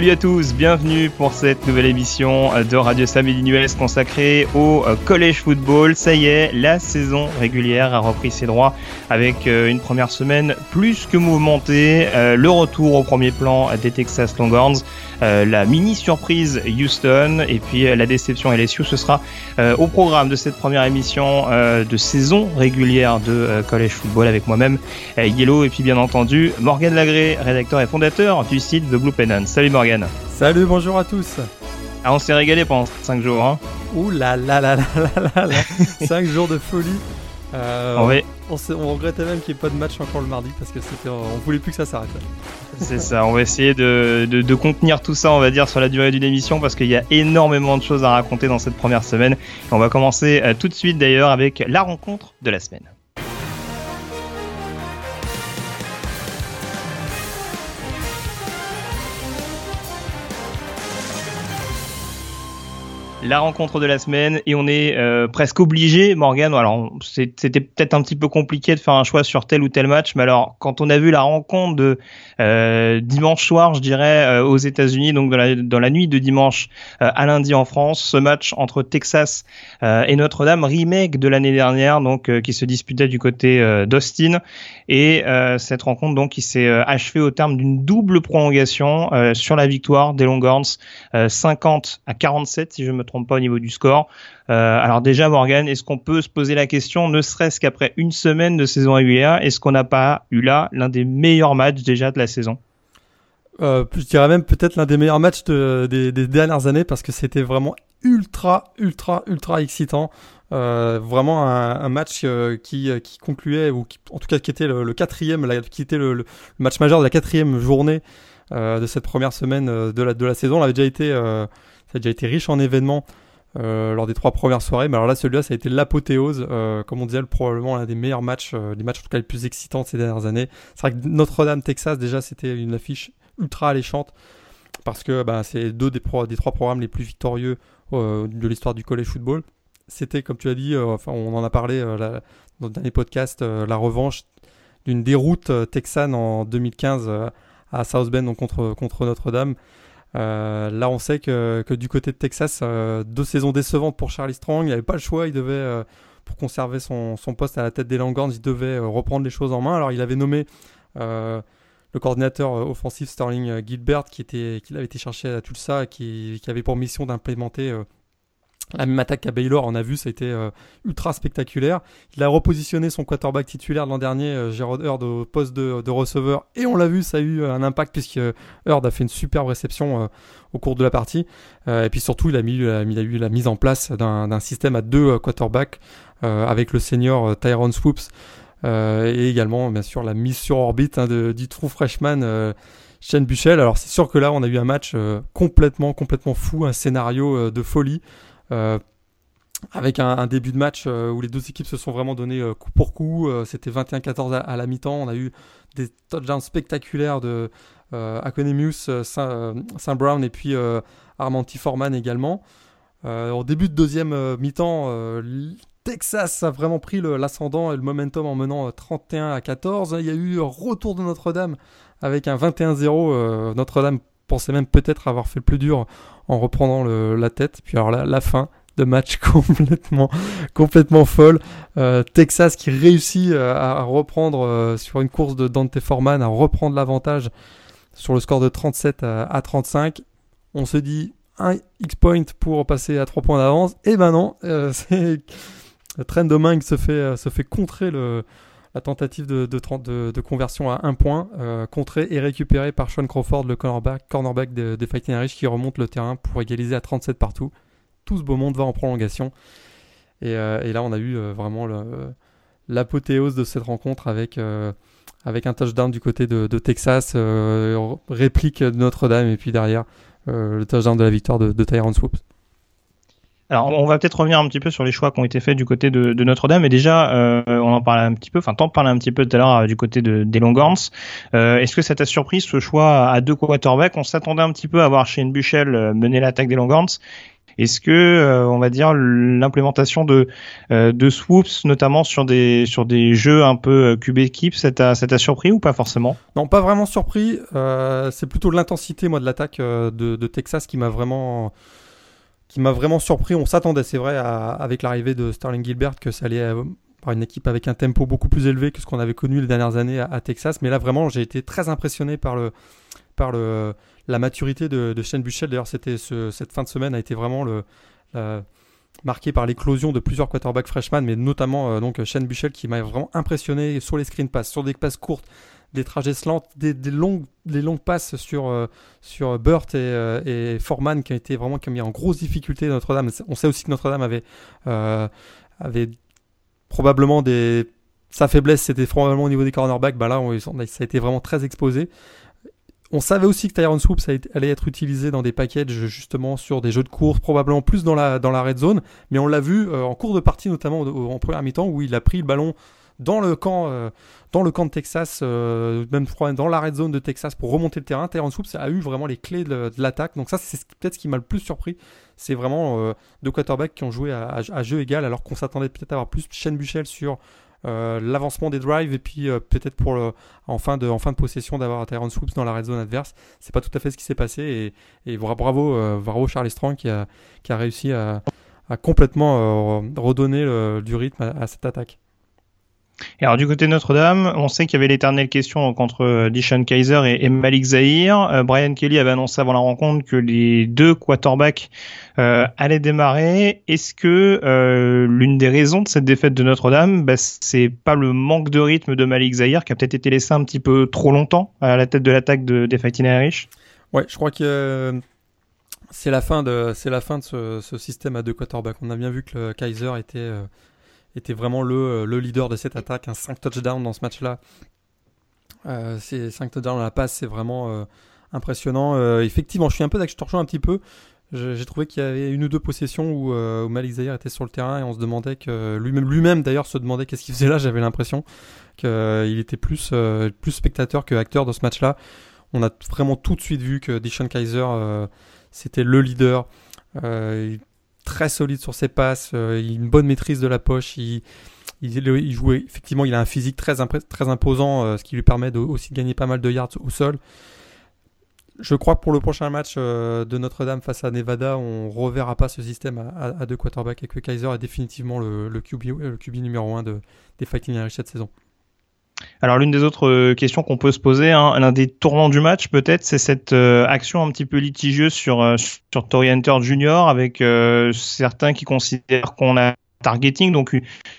Salut à tous, bienvenue pour cette nouvelle émission de Radio Samedi US consacrée au euh, college football. Ça y est, la saison régulière a repris ses droits avec euh, une première semaine plus que mouvementée, euh, le retour au premier plan des Texas Longhorns, la mini surprise Houston et puis la déception LSU. Ce sera au programme de cette première émission de saison régulière de college football avec moi-même Yellow et puis bien entendu Morgan Lagré, rédacteur et fondateur du site The Blue Pennant. Salut Morgan. Salut, bonjour à tous. Ah, on s'est régalé pendant 5 jours. Hein. Ouh là là là là là là 5 jours de folie. Euh, on, on, regrettait même qu'il n'y ait pas de match encore le mardi parce que c'était, on voulait plus que ça s'arrête. C'est ça, on va essayer de, de, contenir tout ça, on va dire, sur la durée d'une émission parce qu'il y a énormément de choses à raconter dans cette première semaine. on va commencer euh, tout de suite d'ailleurs avec la rencontre de la semaine. La rencontre de la semaine et on est euh, presque obligé, Morgan. Alors c'était peut-être un petit peu compliqué de faire un choix sur tel ou tel match, mais alors quand on a vu la rencontre de euh, dimanche soir, je dirais euh, aux États-Unis, donc dans la, dans la nuit de dimanche à lundi en France, ce match entre Texas et Notre-Dame, remake de l'année dernière, donc qui se disputait du côté d'Austin et cette rencontre donc qui s'est achevée au terme d'une double prolongation sur la victoire des Longhorns, 50 à 47 si je me trompe pas au niveau du score. Euh, alors déjà, Morgan, est-ce qu'on peut se poser la question, ne serait-ce qu'après une semaine de saison régulière, est-ce qu'on n'a pas eu là l'un des meilleurs matchs déjà de la saison? Euh, Je dirais même peut-être l'un des meilleurs matchs des, dernières années parce que c'était vraiment ultra, ultra, ultra excitant. Euh, vraiment un, match qui, concluait ou en tout cas qui était le, quatrième, qui était le, match majeur de la quatrième journée de cette première semaine de la de la saison. On avait déjà été ça a déjà été riche en événements euh, lors des trois premières soirées. Mais alors là, celui-là, ça a été l'apothéose. Euh, comme on disait, probablement l'un des meilleurs matchs, euh, les matchs en tout cas les plus excitants de ces dernières années. C'est vrai que Notre-Dame, Texas, déjà, c'était une affiche ultra alléchante. Parce que bah, c'est deux des, trois programmes les plus victorieux de l'histoire du college football. C'était, comme tu as dit, enfin, on en a parlé dans le dernier podcast, la revanche d'une déroute texane en 2015 à South Bend contre, contre Notre-Dame. Euh, là, on sait que, du côté de Texas, euh, deux saisons décevantes pour Charlie Strong. Il n'avait pas le choix. Il devait, euh, pour conserver son, poste à la tête des Longhorns, il devait reprendre les choses en main. Alors, il avait nommé le coordinateur offensif Sterling Gilbert, qui avait été cherché à Tulsa, qui, qui avait pour mission d'implémenter la même attaque qu'à Baylor, on a vu, ça a été euh, ultra spectaculaire. Il a repositionné son quarterback titulaire l'an dernier, euh, Gerard Hurd, au poste de, receveur. Et on l'a vu, ça a eu un impact puisque Hurd a fait une superbe réception euh, au cours de la partie. et puis surtout, il a, mis, il a, eu la mise en place d'un système à deux quarterbacks avec le senior Tyrone Swoops. et également, bien sûr, la mise sur orbite hein, de, du true freshman Shane Buchel. Alors c'est sûr que là, on a eu un match complètement, complètement fou, un scénario de folie. Euh, avec un, début de match euh, où les deux équipes se sont vraiment donné euh, coup pour coup. C'était 21-14 à, la mi-temps. On a eu des touchdowns spectaculaires de Akonemius, Saint, Brown et puis Armanti Foreman également. au début de deuxième mi-temps, Texas a vraiment pris l'ascendant et le momentum en menant 31 à 14. Il y a eu retour de Notre-Dame avec un 21-0. Notre-Dame pensait même peut-être avoir fait le plus dur en reprenant la tête. Puis alors la fin de match complètement, complètement folle. Euh, Texas qui réussit euh, à, reprendre euh, sur une course de Dante Foreman, à reprendre l'avantage sur le score de 37 à, 35. On se dit un X-point pour passer à 3 points d'avance. Et ben non, c'est Trent Domingue se fait, se fait contrer le, la tentative de, conversion à un point, euh, contrée et récupérée par Sean Crawford, le cornerback, des de Fighting Irish, qui remonte le terrain pour égaliser à 37 partout. Tout ce beau monde va en prolongation. Et, euh, là, on a eu euh, vraiment l'apothéose de cette rencontre avec, un touchdown du côté de, Texas, réplique de Notre-Dame, et puis derrière, le touchdown de la victoire de, de Tyrone Swoops. Alors, on va peut-être revenir un petit peu sur les choix qui ont été faits du côté de, Notre-Dame. Et déjà, euh, on en parlait un petit peu, enfin, t'en parlais un petit peu tout à l'heure euh, du côté de, des Longhorns. Euh, Est-ce que ça t'a surpris ce choix à deux quarterbacks? On s'attendait un petit peu à voir Shane Buchel mener l'attaque des Longhorns. Est-ce que, euh, on va dire, l'implémentation de, euh, de swoops, notamment sur des, sur des jeux un peu cube équipe, ça t'a surpris ou pas forcément? Non, pas vraiment surpris. c'est plutôt l'intensité, moi, de l'attaque de, de, Texas qui m'a vraiment qui m'a vraiment surpris. On s'attendait, c'est vrai, avec l'arrivée de Sterling Gilbert, que ça allait par une équipe avec un tempo beaucoup plus élevé que ce qu'on avait connu les dernières années à, Texas. Mais là, vraiment, j'ai été très impressionné par le, par le, la maturité de, de Shane Buchel. D'ailleurs, cette fin de semaine a été vraiment marquée par l'éclosion de plusieurs quarterbacks freshman, mais notamment euh, donc Shane Buchel qui m'a vraiment impressionné sur les screen passes, sur des passes courtes, des trajets slants, des, longues, longues passes sur, euh, sur Burt et, euh, Foreman qui ont été vraiment qui mis en grosse difficulté Notre-Dame. On sait aussi que Notre-Dame avait, avait probablement des. Sa faiblesse, c'était probablement au niveau des cornerbacks. Bah là, ça a été vraiment très exposé. On savait aussi que Tyron Swoops allait être utilisé dans des packages justement sur des jeux de course, probablement plus dans la, dans la red zone, mais on l'a vu euh, en cours de partie notamment en première mi-temps où il a pris le ballon dans le camp, euh, dans le camp de Texas, euh, même dans la red zone de Texas pour remonter le terrain. Tyron Swoops a eu vraiment les clés de, l'attaque, donc ça c'est peut-être ce qui m'a le plus surpris. C'est vraiment deux quarterbacks qui ont joué à, jeu égal alors qu'on s'attendait peut-être à avoir plus Shane Buchel sur euh, l'avancement des drives et puis euh, peut-être pour le, en, fin de, en fin de possession d'avoir Tyrone Swoops dans la red zone adverse. C'est pas tout à fait ce qui s'est passé et, bravo, euh, bravo Charlie Strong qui a, qui a réussi à, à complètement redonner du rythme à cette attaque. Et alors du côté de Notre-Dame, on sait qu'il y avait l'éternelle question entre euh, Dishon Kaiser et, Malik Zahir. Euh, Brian Kelly avait annoncé avant la rencontre que les deux quarterbacks euh, allaient démarrer. Est-ce que l'une des raisons de cette défaite de Notre-Dame, bah, c'est pas le manque de rythme de Malik Zahir qui a peut-être été laissé un petit peu trop longtemps à la tête de l'attaque de, des Fighting Irish? Ouais, je crois que c'est la fin de la fin de ce, système à deux quarterbacks. On a bien vu que Kaiser était était vraiment le, le leader de cette attaque. Un 5 touchdowns dans ce match-là. Euh, 5 touchdowns à la passe, c'est vraiment euh, impressionnant. Euh, effectivement, je suis un peu je te un petit peu. J'ai trouvé qu'il y avait une ou deux possessions où, euh, où Malik Zahir était sur le terrain et on se demandait que lui-même, lui-même d'ailleurs, se demandait qu'est-ce qu'il faisait là. J'avais l'impression qu'il était plus, spectateur que acteur dans ce match-là. On a vraiment tout de suite vu que Dishon Kaiser c'était le leader. Euh, très solide sur ses passes, euh, il a une bonne maîtrise de la poche, il, il, joue effectivement, il a un physique très, très imposant, euh, ce qui lui permet aussi de gagner pas mal de yards au sol. Je crois que pour le prochain match euh, de Notre-Dame face à Nevada, on reverra pas ce système à, deux quarterbacks et que Kaiser est définitivement le, le, QB, le QB numéro 1 de, des Fighting Irish cette saison. Alors l'une des autres euh, questions qu'on peut se poser, hein, l'un des tournants du match peut-être, c'est cette euh, action un petit peu litigieuse sur euh, sur Tory Hunter Jr. avec certains qui considèrent qu'on a targeting, donc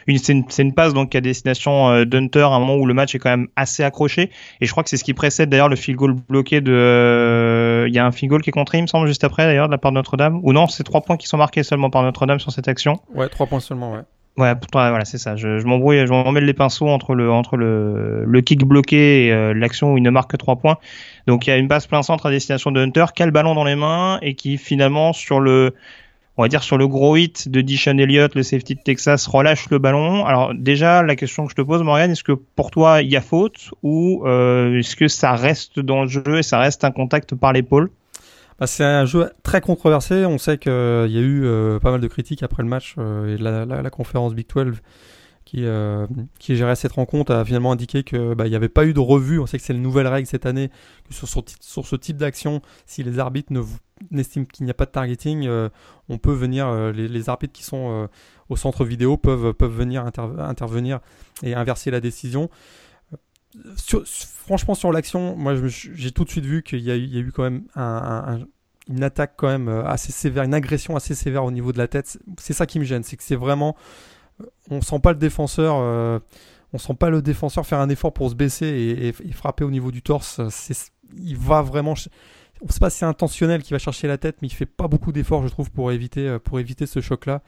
une, c'est, une, passe donc à destination d'Hunter à un moment où le match est quand même assez accroché. Et je crois que c'est ce qui précède d'ailleurs le field goal bloqué de il y a un field goal qui est contré il me semble juste après d'ailleurs de la part de Notre-Dame. Ou non c'est trois points qui sont marqués seulement par Notre-Dame sur cette action. Ouais trois points seulement ouais Ouais, voilà, c'est ça. Je, je m'embrouille, je les pinceaux entre le entre le, le kick bloqué et euh, l'action où il ne marque que 3 points. Donc il y a une passe plein centre à destination de Hunter, qui a le ballon dans les mains et qui finalement sur le on va dire sur le gros hit de Dishon Elliott, le safety de Texas, relâche le ballon. Alors déjà, la question que je te pose, Morgan, est-ce que pour toi il y a faute ou euh, est-ce que ça reste dans le jeu et ça reste un contact par l'épaule? Bah, c'est un jeu très controversé. On sait qu'il euh, y a eu euh, pas mal de critiques après le match euh, et la, conférence Big 12 qui, qui gérait cette rencontre a finalement indiqué qu'il bah, n'y avait pas eu de revue. On sait que c'est une nouvelle règle cette année que sur, sur ce type d'action, si les arbitres n'estiment qu'il n'y a pas de targeting, on peut venir, les, arbitres qui sont au centre vidéo peuvent, peuvent venir intervenir et inverser la décision franchement, sur l'action, moi, j'ai tout de suite vu qu'il y, a eu quand même une attaque quand même euh, assez sévère, une agression assez sévère au niveau de la tête. C'est ça qui me gêne, c'est que c'est vraiment, euh, on sent pas le défenseur, euh, on sent pas le défenseur faire un effort pour se baisser et, frapper au niveau du torse. il va vraiment, on sait pas si c'est intentionnel qu'il va chercher la tête, mais il fait pas beaucoup d'efforts, je trouve, pour éviter, pour éviter ce choc-là.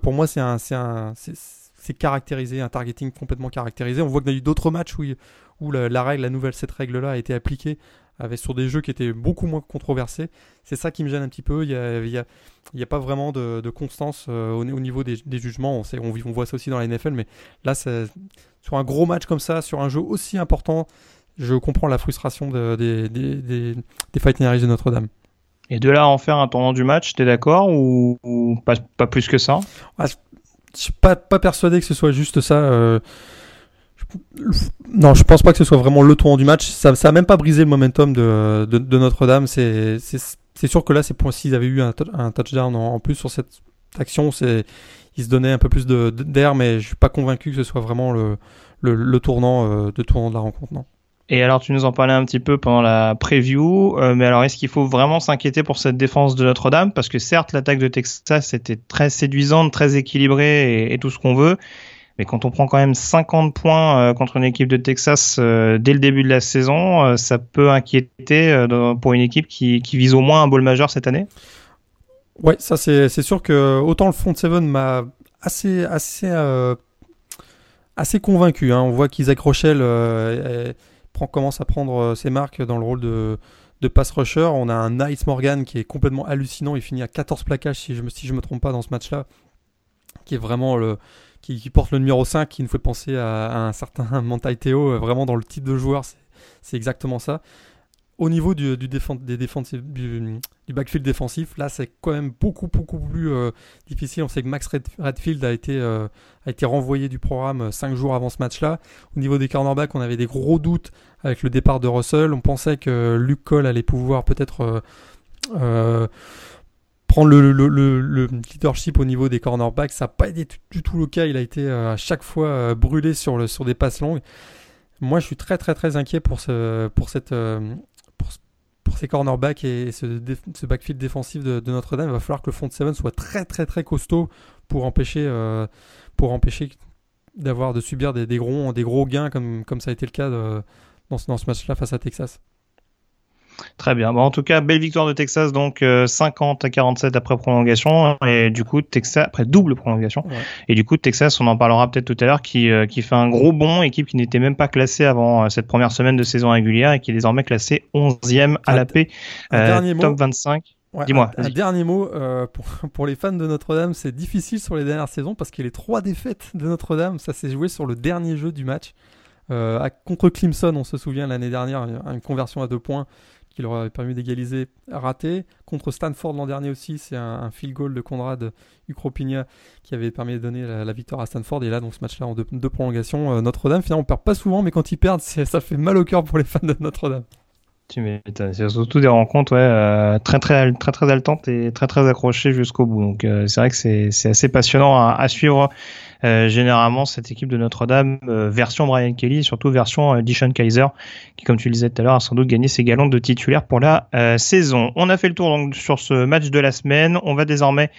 pour moi, c'est un, c'est un, c'est caractérisé, un targeting complètement caractérisé. On voit qu'il y a eu d'autres matchs où, où la, règle, la nouvelle, cette règle-là a été appliquée avec, sur des jeux qui étaient beaucoup moins controversés. C'est ça qui me gêne un petit peu. Il n'y a, a, a, pas vraiment de, constance euh, au, niveau des, jugements. On, sait, on, on, voit ça aussi dans la NFL, mais là, sur un gros match comme ça, sur un jeu aussi important, je comprends la frustration des, des, des Fighting de Notre-Dame. Et de là à en faire un tournant du match, t'es d'accord ou, pas, pas, plus que ça? Je suis pas, persuadé que ce soit juste ça. Euh, non, je pense pas que ce soit vraiment le tournant du match. Ça, ça a même pas brisé le momentum de, de, Notre-Dame. C'est sûr que là, c'est pour s'ils avaient eu un, un touchdown en, plus sur cette action, c'est ils se donnaient un peu plus d'air, mais je suis pas convaincu que ce soit vraiment le tournant, euh, de tournant de la rencontre, non. Et alors, tu nous en parlais un petit peu pendant la preview, euh, mais alors est-ce qu'il faut vraiment s'inquiéter pour cette défense de Notre-Dame? Parce que certes, l'attaque de Texas était très séduisante, très équilibrée et, tout ce qu'on veut, mais quand on prend quand même 50 points euh, contre une équipe de Texas euh, dès le début de la saison, ça peut inquiéter pour une équipe qui, vise au moins un bowl majeur cette année? Ouais, ça c'est sûr que autant le front seven m'a assez assez assez convaincu. Hein. On voit qu'Isaac Rochelle prend, commence à prendre euh, ses marques dans le rôle de, de pass rusher. On a un Nice Morgan qui est complètement hallucinant. Il finit à 14 plaquages si je je me trompe pas dans ce match-là. Qui est vraiment le. Qui, porte le numéro 5, qui nous fait penser à, un certain Mantai Théo, euh, vraiment dans le type de joueur, c'est exactement ça au niveau du, du, des du, backfield défensif, là c'est quand même beaucoup beaucoup plus euh, difficile. On sait que Max Redfield a été, euh, a été renvoyé du programme 5 jours avant ce match-là. Au niveau des cornerbacks, on avait des gros doutes avec le départ de Russell. On pensait que Luke Cole allait pouvoir peut-être euh, prendre le, le, le, leadership au niveau des cornerbacks. Ça n'a pas été du tout le cas. Il a été à chaque fois brûlé sur, sur des passes longues. Moi, je suis très très très inquiet pour, ce, pour cette, pour ces cornerbacks et ce, backfield défensif de, Notre-Dame, il va falloir que le front 7 soit très très très costaud pour empêcher, euh, d'avoir de subir des, gros, gains comme, ça a été le cas de, dans, dans ce match-là face à Texas. Très bien. Bon, en tout cas, belle victoire de Texas, donc 50 euh, à 47 après prolongation, et du coup Texas après double prolongation. Et du coup Texas, on en parlera peut-être tout à l'heure, qui, euh, qui fait un gros bond, équipe qui n'était même pas classée avant euh, cette première semaine de saison régulière et qui est désormais classée 11e à la paix, top 25. Dis-moi. Un, dernier mot pour, pour, les fans de Notre-Dame, c'est difficile sur les dernières saisons parce que les trois défaites de Notre-Dame, ça s'est joué sur le dernier jeu du match. contre Clemson, on se souvient l'année dernière, une conversion à deux points qui leur avait permis d'égaliser, raté. Contre Stanford l'an dernier aussi, c'est un, field goal de Conrad Ukropigna qui avait permis de donner la, victoire à Stanford. Et là, donc ce match-là en deux, prolongations, euh, Notre-Dame, finalement, on perd pas souvent, mais quand ils perdent, ça fait mal au cœur pour les fans de Notre-Dame. Tu m'étonnes. C'est surtout des rencontres euh, très, très, très, très et très, très accrochées jusqu'au bout. Donc, euh, c'est vrai que c'est assez passionnant à, à suivre euh, généralement cette équipe de Notre-Dame, euh, version Brian Kelly, surtout version euh, Dishon Kaiser, qui comme tu le disais tout à l'heure a sans doute gagné ses galons de titulaire pour la saison. On a fait le tour donc sur ce match de la semaine. On va désormais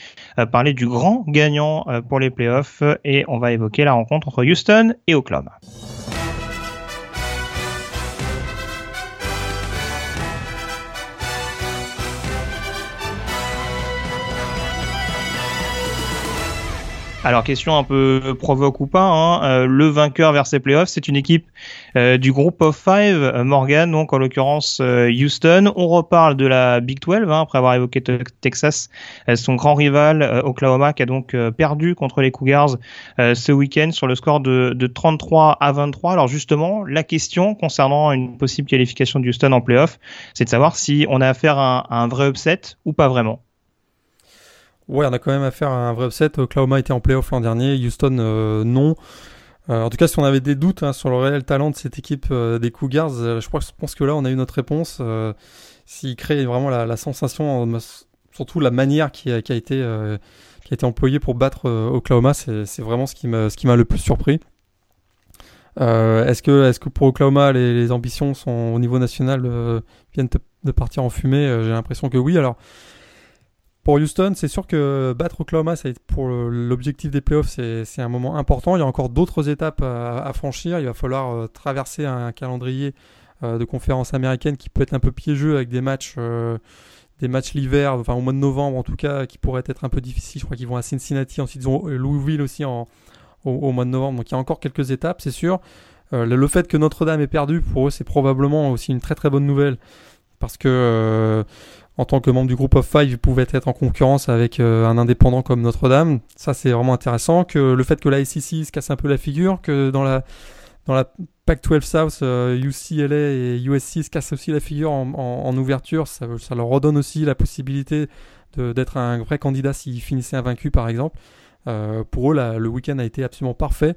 parler du grand gagnant pour les playoffs et on va évoquer la rencontre entre Houston et Oklahoma. Alors question un peu provoque ou pas, hein, euh, le vainqueur vers ses playoffs, c'est une équipe euh, du groupe of five, euh, Morgan, donc en l'occurrence Houston. On reparle de la Big 12 hein, après avoir évoqué Texas, son grand rival Oklahoma qui a donc perdu contre les Cougars ce week-end sur le score de, de, 33 à 23. Alors justement, la question concernant une possible qualification de en playoff, c'est de savoir si on a affaire à un vrai upset ou pas vraiment. Ouais, on a quand même affaire à un vrai upset. Oklahoma était en playoff l'an dernier, Houston euh, non. Euh, en tout cas, si on avait des doutes hein, sur le réel talent de cette équipe euh, des Cougars, je, pense que là, on a eu notre réponse. S'ils créent vraiment la, sensation, surtout la manière qui a, été, employée pour battre Oklahoma, c'est vraiment ce qui m'a le plus surpris. est-ce que, pour Oklahoma, les, ambitions au niveau national viennent de partir en fumée? J'ai l'impression que oui. Alors, pour Houston, c'est sûr que battre Oklahoma, ça pour l'objectif des playoffs, c'est un moment important. Il y a encore d'autres étapes à, franchir. Il va falloir euh, traverser un calendrier euh, de conférence américaine qui peut être un peu piégeux avec des matchs, euh, des matchs l'hiver, enfin au mois de novembre en tout cas, qui pourraient être un peu difficiles. Je crois qu'ils vont à Cincinnati, ensuite ils ont Louisville aussi en, au, mois de novembre. Donc il y a encore quelques étapes, c'est sûr. le, fait que Notre-Dame ait perdu, pour eux, c'est probablement aussi une très très bonne nouvelle parce que en tant que membre du groupe of five, pouvait être en concurrence avec euh, un indépendant comme Notre-Dame. Ça, c'est vraiment intéressant. Que le fait que la SEC se casse un peu la figure, que dans la dans la Pac-12 South, UCLA et USC se cassent aussi la figure en, ouverture. Ça, leur redonne aussi la possibilité d'être un vrai candidat s'ils finissaient invaincu par exemple. pour eux, le week-end a été absolument parfait.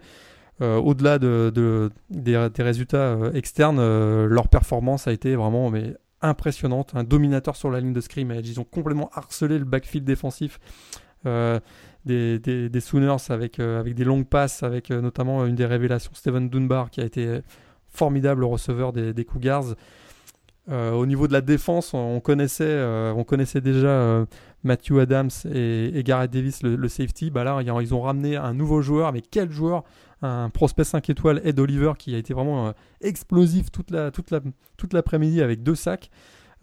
Au-delà de, des, résultats externes, leur performance a été vraiment mais, impressionnante. Un dominateur sur la ligne de scrimmage. Ils ont complètement harcelé le backfield défensif euh, des, Sooners avec, euh, avec des longues passes, avec euh, notamment une des révélations, Steven Dunbar, qui a été formidable receveur des, Cougars. au niveau de la défense, on connaissait, on connaissait déjà Matthew Adams et, Garrett Davis, le, safety. Bah là, ils ont ramené un nouveau joueur, mais quel joueur Un prospect 5 étoiles, Ed Oliver, qui a été vraiment explosif toute la, toute la, toute l'après-midi avec deux sacs.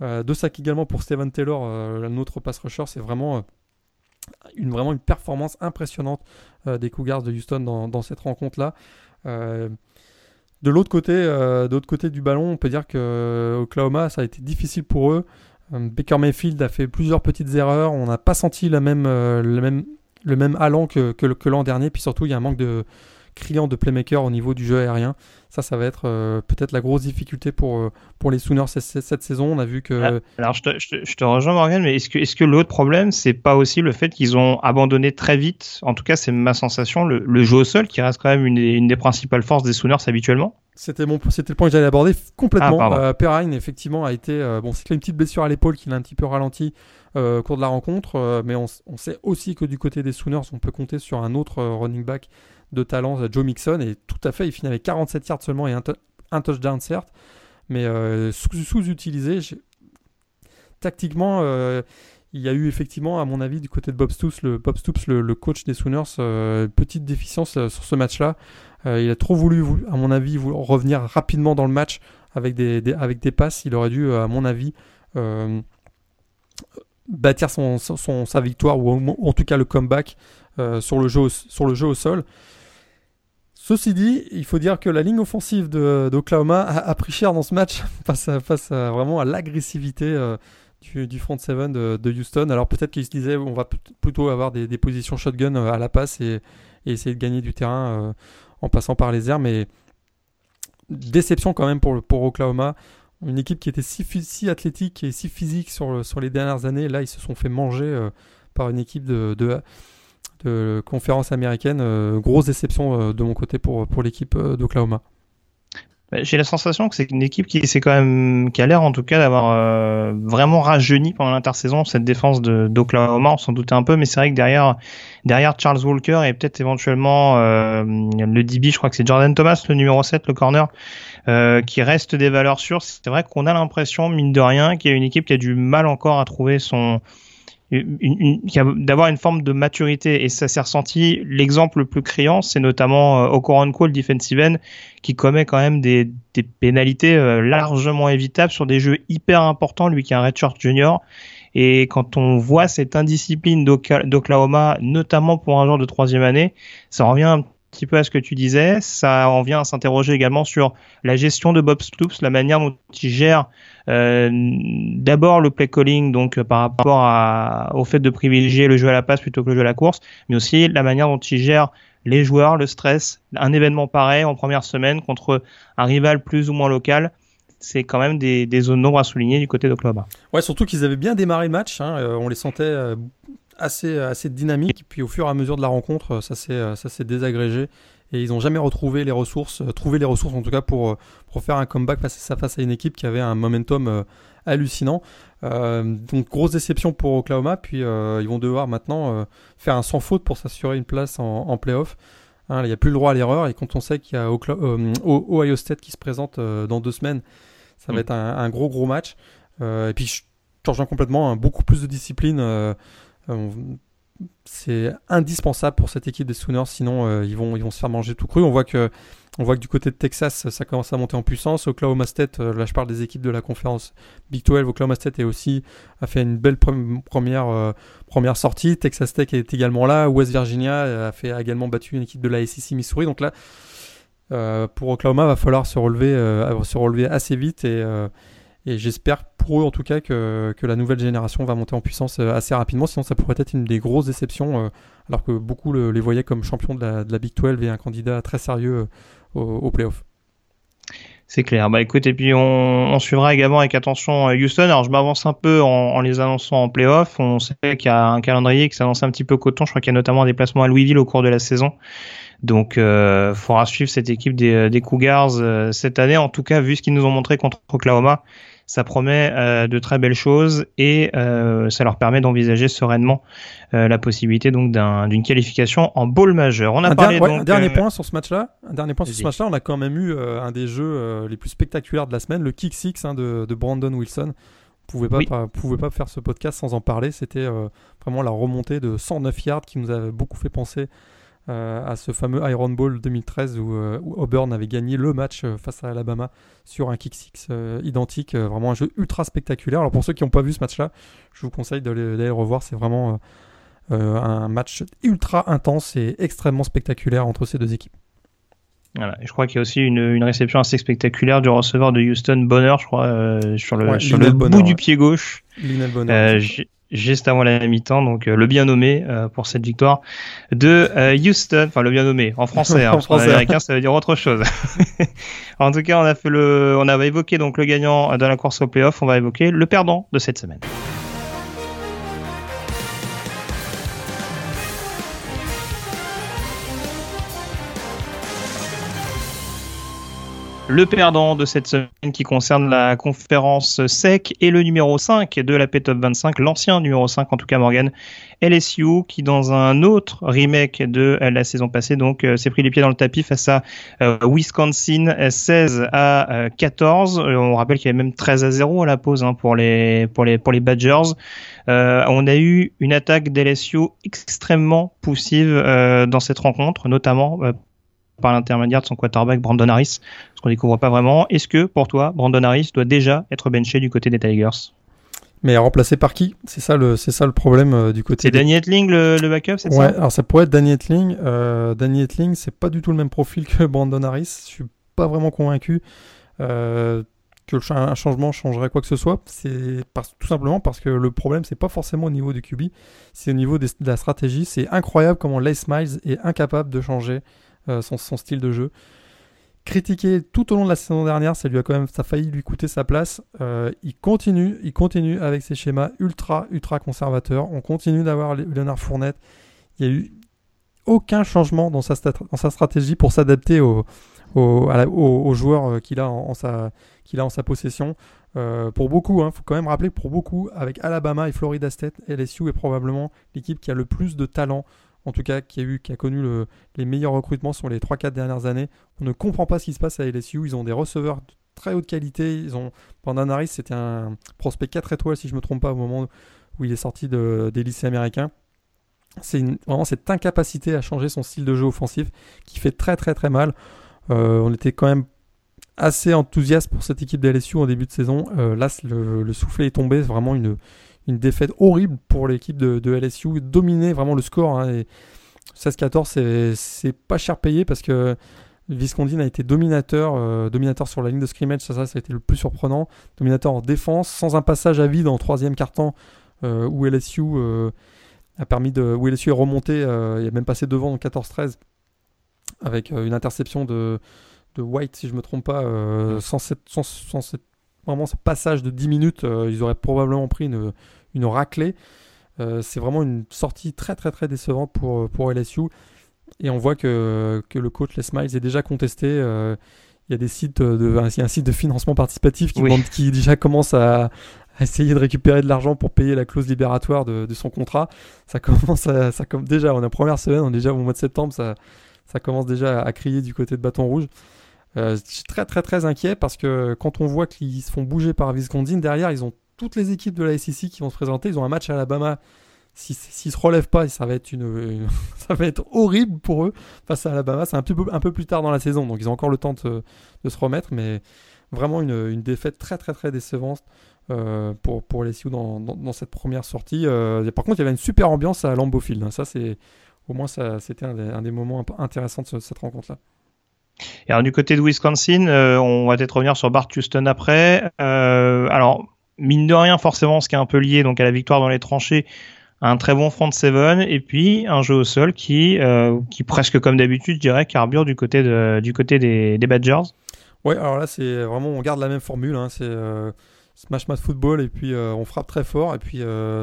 deux sacs également pour Steven Taylor, notre pass rusher. C'est vraiment une, vraiment une performance impressionnante euh, des Cougars de Houston dans, cette rencontre-là. Euh, de l'autre côté, euh, côté du ballon, on peut dire que Oklahoma, ça a été difficile pour eux. Baker Mayfield a fait plusieurs petites erreurs. On n'a pas senti la même, le, même, le même allant que, que l'an dernier. Puis surtout, il y a un manque de, criant de playmaker au niveau du jeu aérien. Ça, ça va être euh, peut-être la grosse difficulté pour, euh, pour les Sooners cette, saison. On a vu que. Ah, alors, je te, je te, rejoins, Morgan, mais est-ce que, est-ce que l'autre problème, c'est pas aussi le fait qu'ils ont abandonné très vite, en tout cas, c'est ma sensation, le, jeu au sol, qui reste quand même une, une des principales forces des Sooners habituellement c'était mon, c'était le point que j'allais aborder complètement. Ah, euh, Perrine, effectivement, a été, bon, c'est une petite blessure à l'épaule qui l'a un petit peu ralenti au cours de la rencontre, mais on, sait aussi que du côté des Sooners, on peut compter sur un autre running back de talent, Joe Mixon, et tout à fait, il finit avec 47 yards seulement et un, touchdown, certes, mais euh, sous-utilisé. Tactiquement, euh, il y a eu effectivement, à mon avis, du côté de Bob Stoops, le, Bob Stoops, le, coach des Sooners, euh, petite déficience sur ce match-là. il a trop voulu, à mon avis, revenir rapidement dans le match avec des, avec des passes. Il aurait dû, à mon avis, bâtir son, sa victoire ou, en tout cas le comeback sur, le jeu, sur le jeu au sol. Ceci dit, il faut dire que la ligne offensive d'Oklahoma a, a, pris cher dans ce match face à, face vraiment à l'agressivité euh, du, front seven de, Houston. Alors peut-être qu'ils se disaient on va plutôt avoir des, positions shotgun euh, à la passe et, essayer de gagner du terrain euh, en passant par les airs, mais déception quand même pour, pour Oklahoma. Une équipe qui était si, si athlétique et si physique sur, les dernières années, là ils se sont fait manger par une équipe de conférence américaine. Euh, grosse déception euh, de mon côté pour, l'équipe euh, d'Oklahoma. Bah, j'ai la sensation que c'est une équipe qui a l'air en tout cas d'avoir vraiment rajeuni pendant l'intersaison cette défense d'Oklahoma. On s'en doutait un peu, mais c'est vrai que derrière derrière Charles Walker et peut-être éventuellement le DB, je crois que c'est Jordan Thomas, le numéro 7, le corner, qui reste des valeurs sûres. C'est vrai qu'on a l'impression mine de rien qu'il y a une équipe qui a du mal encore à trouver son d'avoir une forme de maturité et ça s'est ressenti. L'exemple le plus criant, c'est notamment euh, Okoronkwo, le defensive end, qui commet quand même des, des pénalités euh, largement évitables sur des jeux hyper importants, lui qui est un redshirt junior. Et quand on voit cette indiscipline d'Oklahoma, notamment pour un joueur de troisième année, ça revient petit peu à ce que tu disais. Ça en vient à s'interroger également sur la gestion de Bob Stoops, la manière dont il gère euh, d'abord le play calling, donc euh, par rapport au fait de privilégier le jeu à la passe plutôt que le jeu à la course, mais aussi la manière dont il gère les joueurs, le stress, un événement pareil en première semaine contre un rival plus ou moins local c'est quand même des, zones d'ombre à souligner du côté d'Oklahoma. Ouais, surtout qu'ils avaient bien démarré le match. Hein, euh, on les sentait assez, assez dynamiques. Puis au fur et à mesure de la rencontre, ça s'est désagrégé et ils n'ont jamais retrouvé les ressources, euh, trouvé les ressources en tout cas pour, euh, pour faire un comeback face à, face à une équipe qui avait un momentum euh, hallucinant. donc grosse déception pour Oklahoma, puis ils vont devoir maintenant faire un sans faute pour s'assurer une place en, en playoff. Hein, il n'y a plus le droit à l'erreur et quand on sait qu'il y a Ohio State qui se présente dans deux semaines, ça va mm. être un, gros gros match. et puis je complètement, hein, beaucoup plus de discipline c'est indispensable pour cette équipe des Sooners, sinon euh, ils, vont, ils vont se faire manger tout cru. On voit que, on voit que du côté de Texas, ça commence à monter en puissance. Oklahoma State, euh, là je parle des équipes de la conférence Big 12, Oklahoma State est aussi, a fait une belle première, euh, première sortie. Texas Tech est également là. West Virginia a, fait, également battu une équipe de la SEC Missouri. Donc là, pour Oklahoma, va falloir se relever, se relever assez vite et et j'espère pour eux en tout cas que, que, la nouvelle génération va monter en puissance euh, assez rapidement, sinon ça pourrait être une des grosses déceptions, euh, alors que beaucoup les voyaient comme champions de la, Big 12 et un candidat très sérieux euh, au, au playoff. C'est clair. Bah écoute, et puis on, suivra également avec attention Houston. Alors je m'avance un peu en, les annonçant en playoff. On sait qu'il y a un calendrier qui s'annonce un petit peu coton. Je crois qu'il y a notamment un déplacement à Louisville au cours de la saison. Donc, euh, faudra suivre cette équipe des, Cougars cette année. En tout cas, vu ce qu'ils nous ont montré contre Oklahoma, ça promet euh, de très belles choses et euh, ça leur permet d'envisager sereinement euh, la possibilité donc d'une qualification en bowl majeur. On a un parlé donc, un dernier point sur ce match-là. Un dernier point sur ce match-là. On a quand même eu un des jeux les plus spectaculaires de la semaine, le kick six hein, de, de, Brandon Wilson. Vous pouvez pas, oui. pas, pouvez pas faire ce podcast sans en parler. C'était vraiment la remontée de 109 yards qui nous avait beaucoup fait penser euh, à ce fameux Iron Bowl 2013 où, euh, où, Auburn avait gagné le match euh, face à Alabama sur un kick six identique, vraiment un jeu ultra spectaculaire. Alors pour ceux qui n'ont pas vu ce match-là, je vous conseille d'aller le revoir. C'est vraiment un match ultra intense et extrêmement spectaculaire entre ces deux équipes. Voilà. Et je crois qu'il y a aussi une, une, réception assez spectaculaire du receveur de Houston Bonner, je crois, sur le, ouais, sur le Bonner, bout ouais. du pied gauche. Bonner, juste avant la mi-temps, donc euh, le bien nommé euh, pour cette victoire de euh, Houston, enfin le bien nommé en français, hein, en français. américain ça veut dire autre chose. en tout cas, on a fait le, on avait évoqué donc le gagnant de la course au playoff, on va évoquer le perdant de cette semaine. Le perdant de cette semaine qui concerne la conférence SEC et le numéro 5 de la P-Top 25, l'ancien numéro 5 en tout cas Morgan, LSU, qui dans un autre remake de la saison passée donc euh, s'est pris les pieds dans le tapis face à euh, Wisconsin 16 à 14. Euh, on rappelle qu'il y avait même 13 à 0 à la pause hein, pour les pour les pour les Badgers. On a eu une attaque d'LSU extrêmement poussive dans cette rencontre, notamment par l'intermédiaire de son quarterback Brandon Harris, ce qu'on découvre pas vraiment. Est-ce que pour toi, Brandon Harris doit déjà être benché du côté des Tigers? Mais remplacé par qui? C'est ça le c'est ça le problème euh, du côté. C'est des... Danny Etling le, le backup, c'est ouais, ça alors ça pourrait être Danny Etling. Euh, Danny Etling, c'est pas du tout le même profil que Brandon Harris. Je suis pas vraiment convaincu euh, que un changement changerait quoi que ce soit. C'est tout simplement parce que le problème c'est pas forcément au niveau du QB, c'est au niveau des, de la stratégie. C'est incroyable comment Les Miles est incapable de changer son, son, style de jeu. Critiqué tout au long de la saison dernière, ça lui a quand même, ça a failli lui coûter sa place. Euh, il continue, il continue avec ses schémas ultra, ultra conservateurs. On continue d'avoir Leonard Fournette. Il n'y a eu aucun changement dans sa, dans sa stratégie pour s'adapter aux au, au, joueurs euh, qu'il a en, sa, a en sa possession. Euh, pour beaucoup, il hein, faut quand même rappeler pour beaucoup, avec Alabama et Florida State, LSU est probablement l'équipe qui a le plus de talent en tout cas qui a, connu le, les meilleurs recrutements sur les 3-4 dernières années. On ne comprend pas ce qui se passe à LSU. Ils ont des receveurs de très haute qualité. Ils ont c'était un prospect 4 étoiles, si je ne me trompe pas, au moment où il est sorti de, des lycées américains. C'est vraiment cette incapacité à changer son style de jeu offensif qui fait très très très mal. Euh, on était quand même assez enthousiaste pour cette équipe de LSU en début de saison. Euh, là, le, le soufflet est tombé. C'est vraiment une, une défaite horrible pour l'équipe de, LSU, dominer vraiment le score. Hein, 16-14, c'est pas cher payé parce que Viscondine a été dominateur, euh, dominateur sur la ligne de scrimmage, ça, ça, a été le plus surprenant. Dominateur en défense, sans un passage à vide en troisième quart-temps euh, où LSU euh, a permis de, où LSU est remonté, euh, il a même passé devant en 14-13 avec une interception de, de White, si je me trompe pas, sans, cette, sans, sans cette vraiment ce passage de 10 minutes, euh, ils auraient probablement pris une, une raclée. Euh, c'est vraiment une sortie très très très décevante pour, pour LSU. Et on voit que, que le coach Les Miles est déjà contesté. Euh, il y a des sites de, un, un site de financement participatif qui, oui. demande, qui déjà commence à, à, essayer de récupérer de l'argent pour payer la clause libératoire de, de son contrat. Ça commence à, ça comme déjà, on est la première semaine, on est déjà au mois de septembre, ça, ça commence déjà à crier du côté de Bâton Rouge. Euh, je suis très très très inquiet parce que quand on voit qu'ils se font bouger par Wisconsin, derrière ils ont toutes les équipes de la SEC qui vont se présenter. Ils ont un match à Alabama. S'ils si, se relèvent pas, ça va être une, ça va être horrible pour eux face à Alabama. C'est un peu un peu plus tard dans la saison, donc ils ont encore le temps de, de se remettre, mais vraiment une, une, défaite très très très décevante euh, pour pour les Sioux dans, dans, cette première sortie. Euh, par contre, il y avait une super ambiance à Lambeau Field. Hein. Ça au moins c'était un, des moments intéressants de cette rencontre là. Alors du côté de Wisconsin, euh, on va peut-être revenir sur Bart Houston après. Euh, alors mine de rien, forcément, ce qui est un peu lié donc à la victoire dans les tranchées, un très bon front seven et puis un jeu au sol qui, euh, qui presque comme d'habitude, dirais, carbure du côté du côté des, Badgers. Ouais, alors là, c'est vraiment, on garde la même formule. Hein, c'est Smash Mouth Football et puis on frappe très fort. Et puis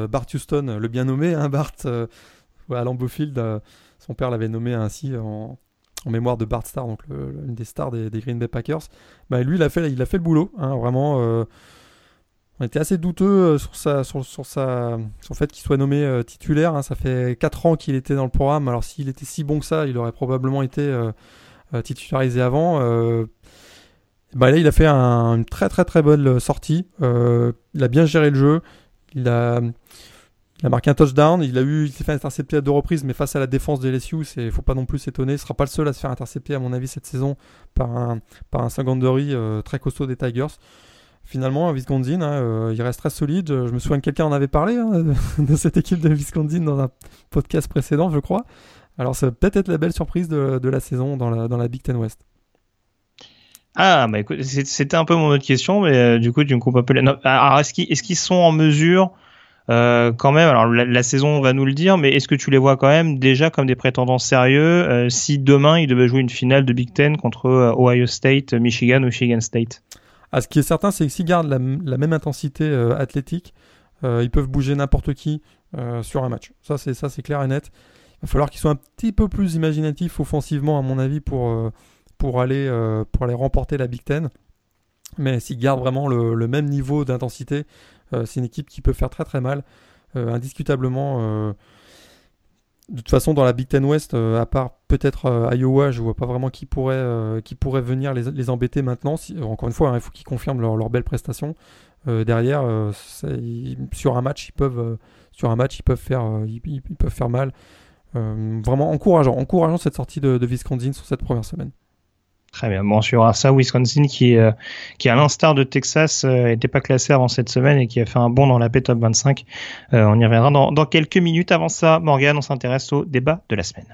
Bart Houston, le bien nommé, hein, Bart, à Lambeau son père l'avait nommé ainsi en, en mémoire de Bart Starr, donc l'une des stars des, Green Bay Packers. Bah, lui, il a fait, le boulot, hein, vraiment. Euh, on était assez douteux euh, sur, sa, sur, sur le fait qu'il soit nommé euh, titulaire. Hein. Ça fait 4 ans qu'il était dans le programme. Alors s'il était si bon que ça, il aurait probablement été titularisé avant. Bah, là, il a fait une très très très bonne sortie. il a bien géré le jeu. Il a, il a marqué un touchdown, il a eu, il s'est fait intercepter à deux reprises, mais face à la défense de LSU, il faut pas non plus s'étonner. Il sera pas le seul à se faire intercepter, à mon avis, cette saison par un, par un secondary euh, très costaud des Tigers. Finalement, à Wisconsin, hein, euh, il reste très solide. Je me souviens que quelqu'un en avait parlé hein, de, cette équipe de Wisconsin dans un podcast précédent, je crois. Alors, ça va peut-être être la belle surprise de, la saison dans la, dans la Big Ten West. Ah, bah écoute, c'était un peu mon autre question, mais euh, du coup, tu me coupes un peu Alors, est-ce qu'ils sont en mesure euh, quand même, alors la, saison va nous le dire, mais est-ce que tu les vois quand même déjà comme des prétendants sérieux euh, si demain ils devaient jouer une finale de Big Ten contre euh, Ohio State, Michigan ou Michigan State? Ah, Ce qui est certain, c'est que s'ils gardent la, même intensité athlétique, ils peuvent bouger n'importe qui sur un match. Ça, c'est ça, c'est clair et net. Il va falloir qu'ils soient un petit peu plus imaginatifs offensivement, à mon avis, pour pour aller pour aller remporter la Big Ten. Mais s'ils gardent vraiment le même niveau d'intensité, c'est une équipe qui peut faire très très mal, euh, indiscutablement. Euh, de toute façon, dans la Big Ten West, à part peut-être Iowa, je vois pas vraiment qui pourrait, venir les, embêter maintenant. encore une fois, hein, il faut qu'ils confirment leur, leur, belle prestation. derrière, sur un match, ils peuvent, faire, mal. vraiment encourageant, encourageant cette sortie de, de sur cette première semaine. Très bien. Bon, sur ça, Wisconsin qui, euh, qui à l'instar de Texas, n'était euh, pas classé avant cette semaine et qui a fait un bond dans la P Top 25. Euh, on y reviendra dans, dans quelques minutes. Avant ça, Morgan, on s'intéresse au débat de la semaine.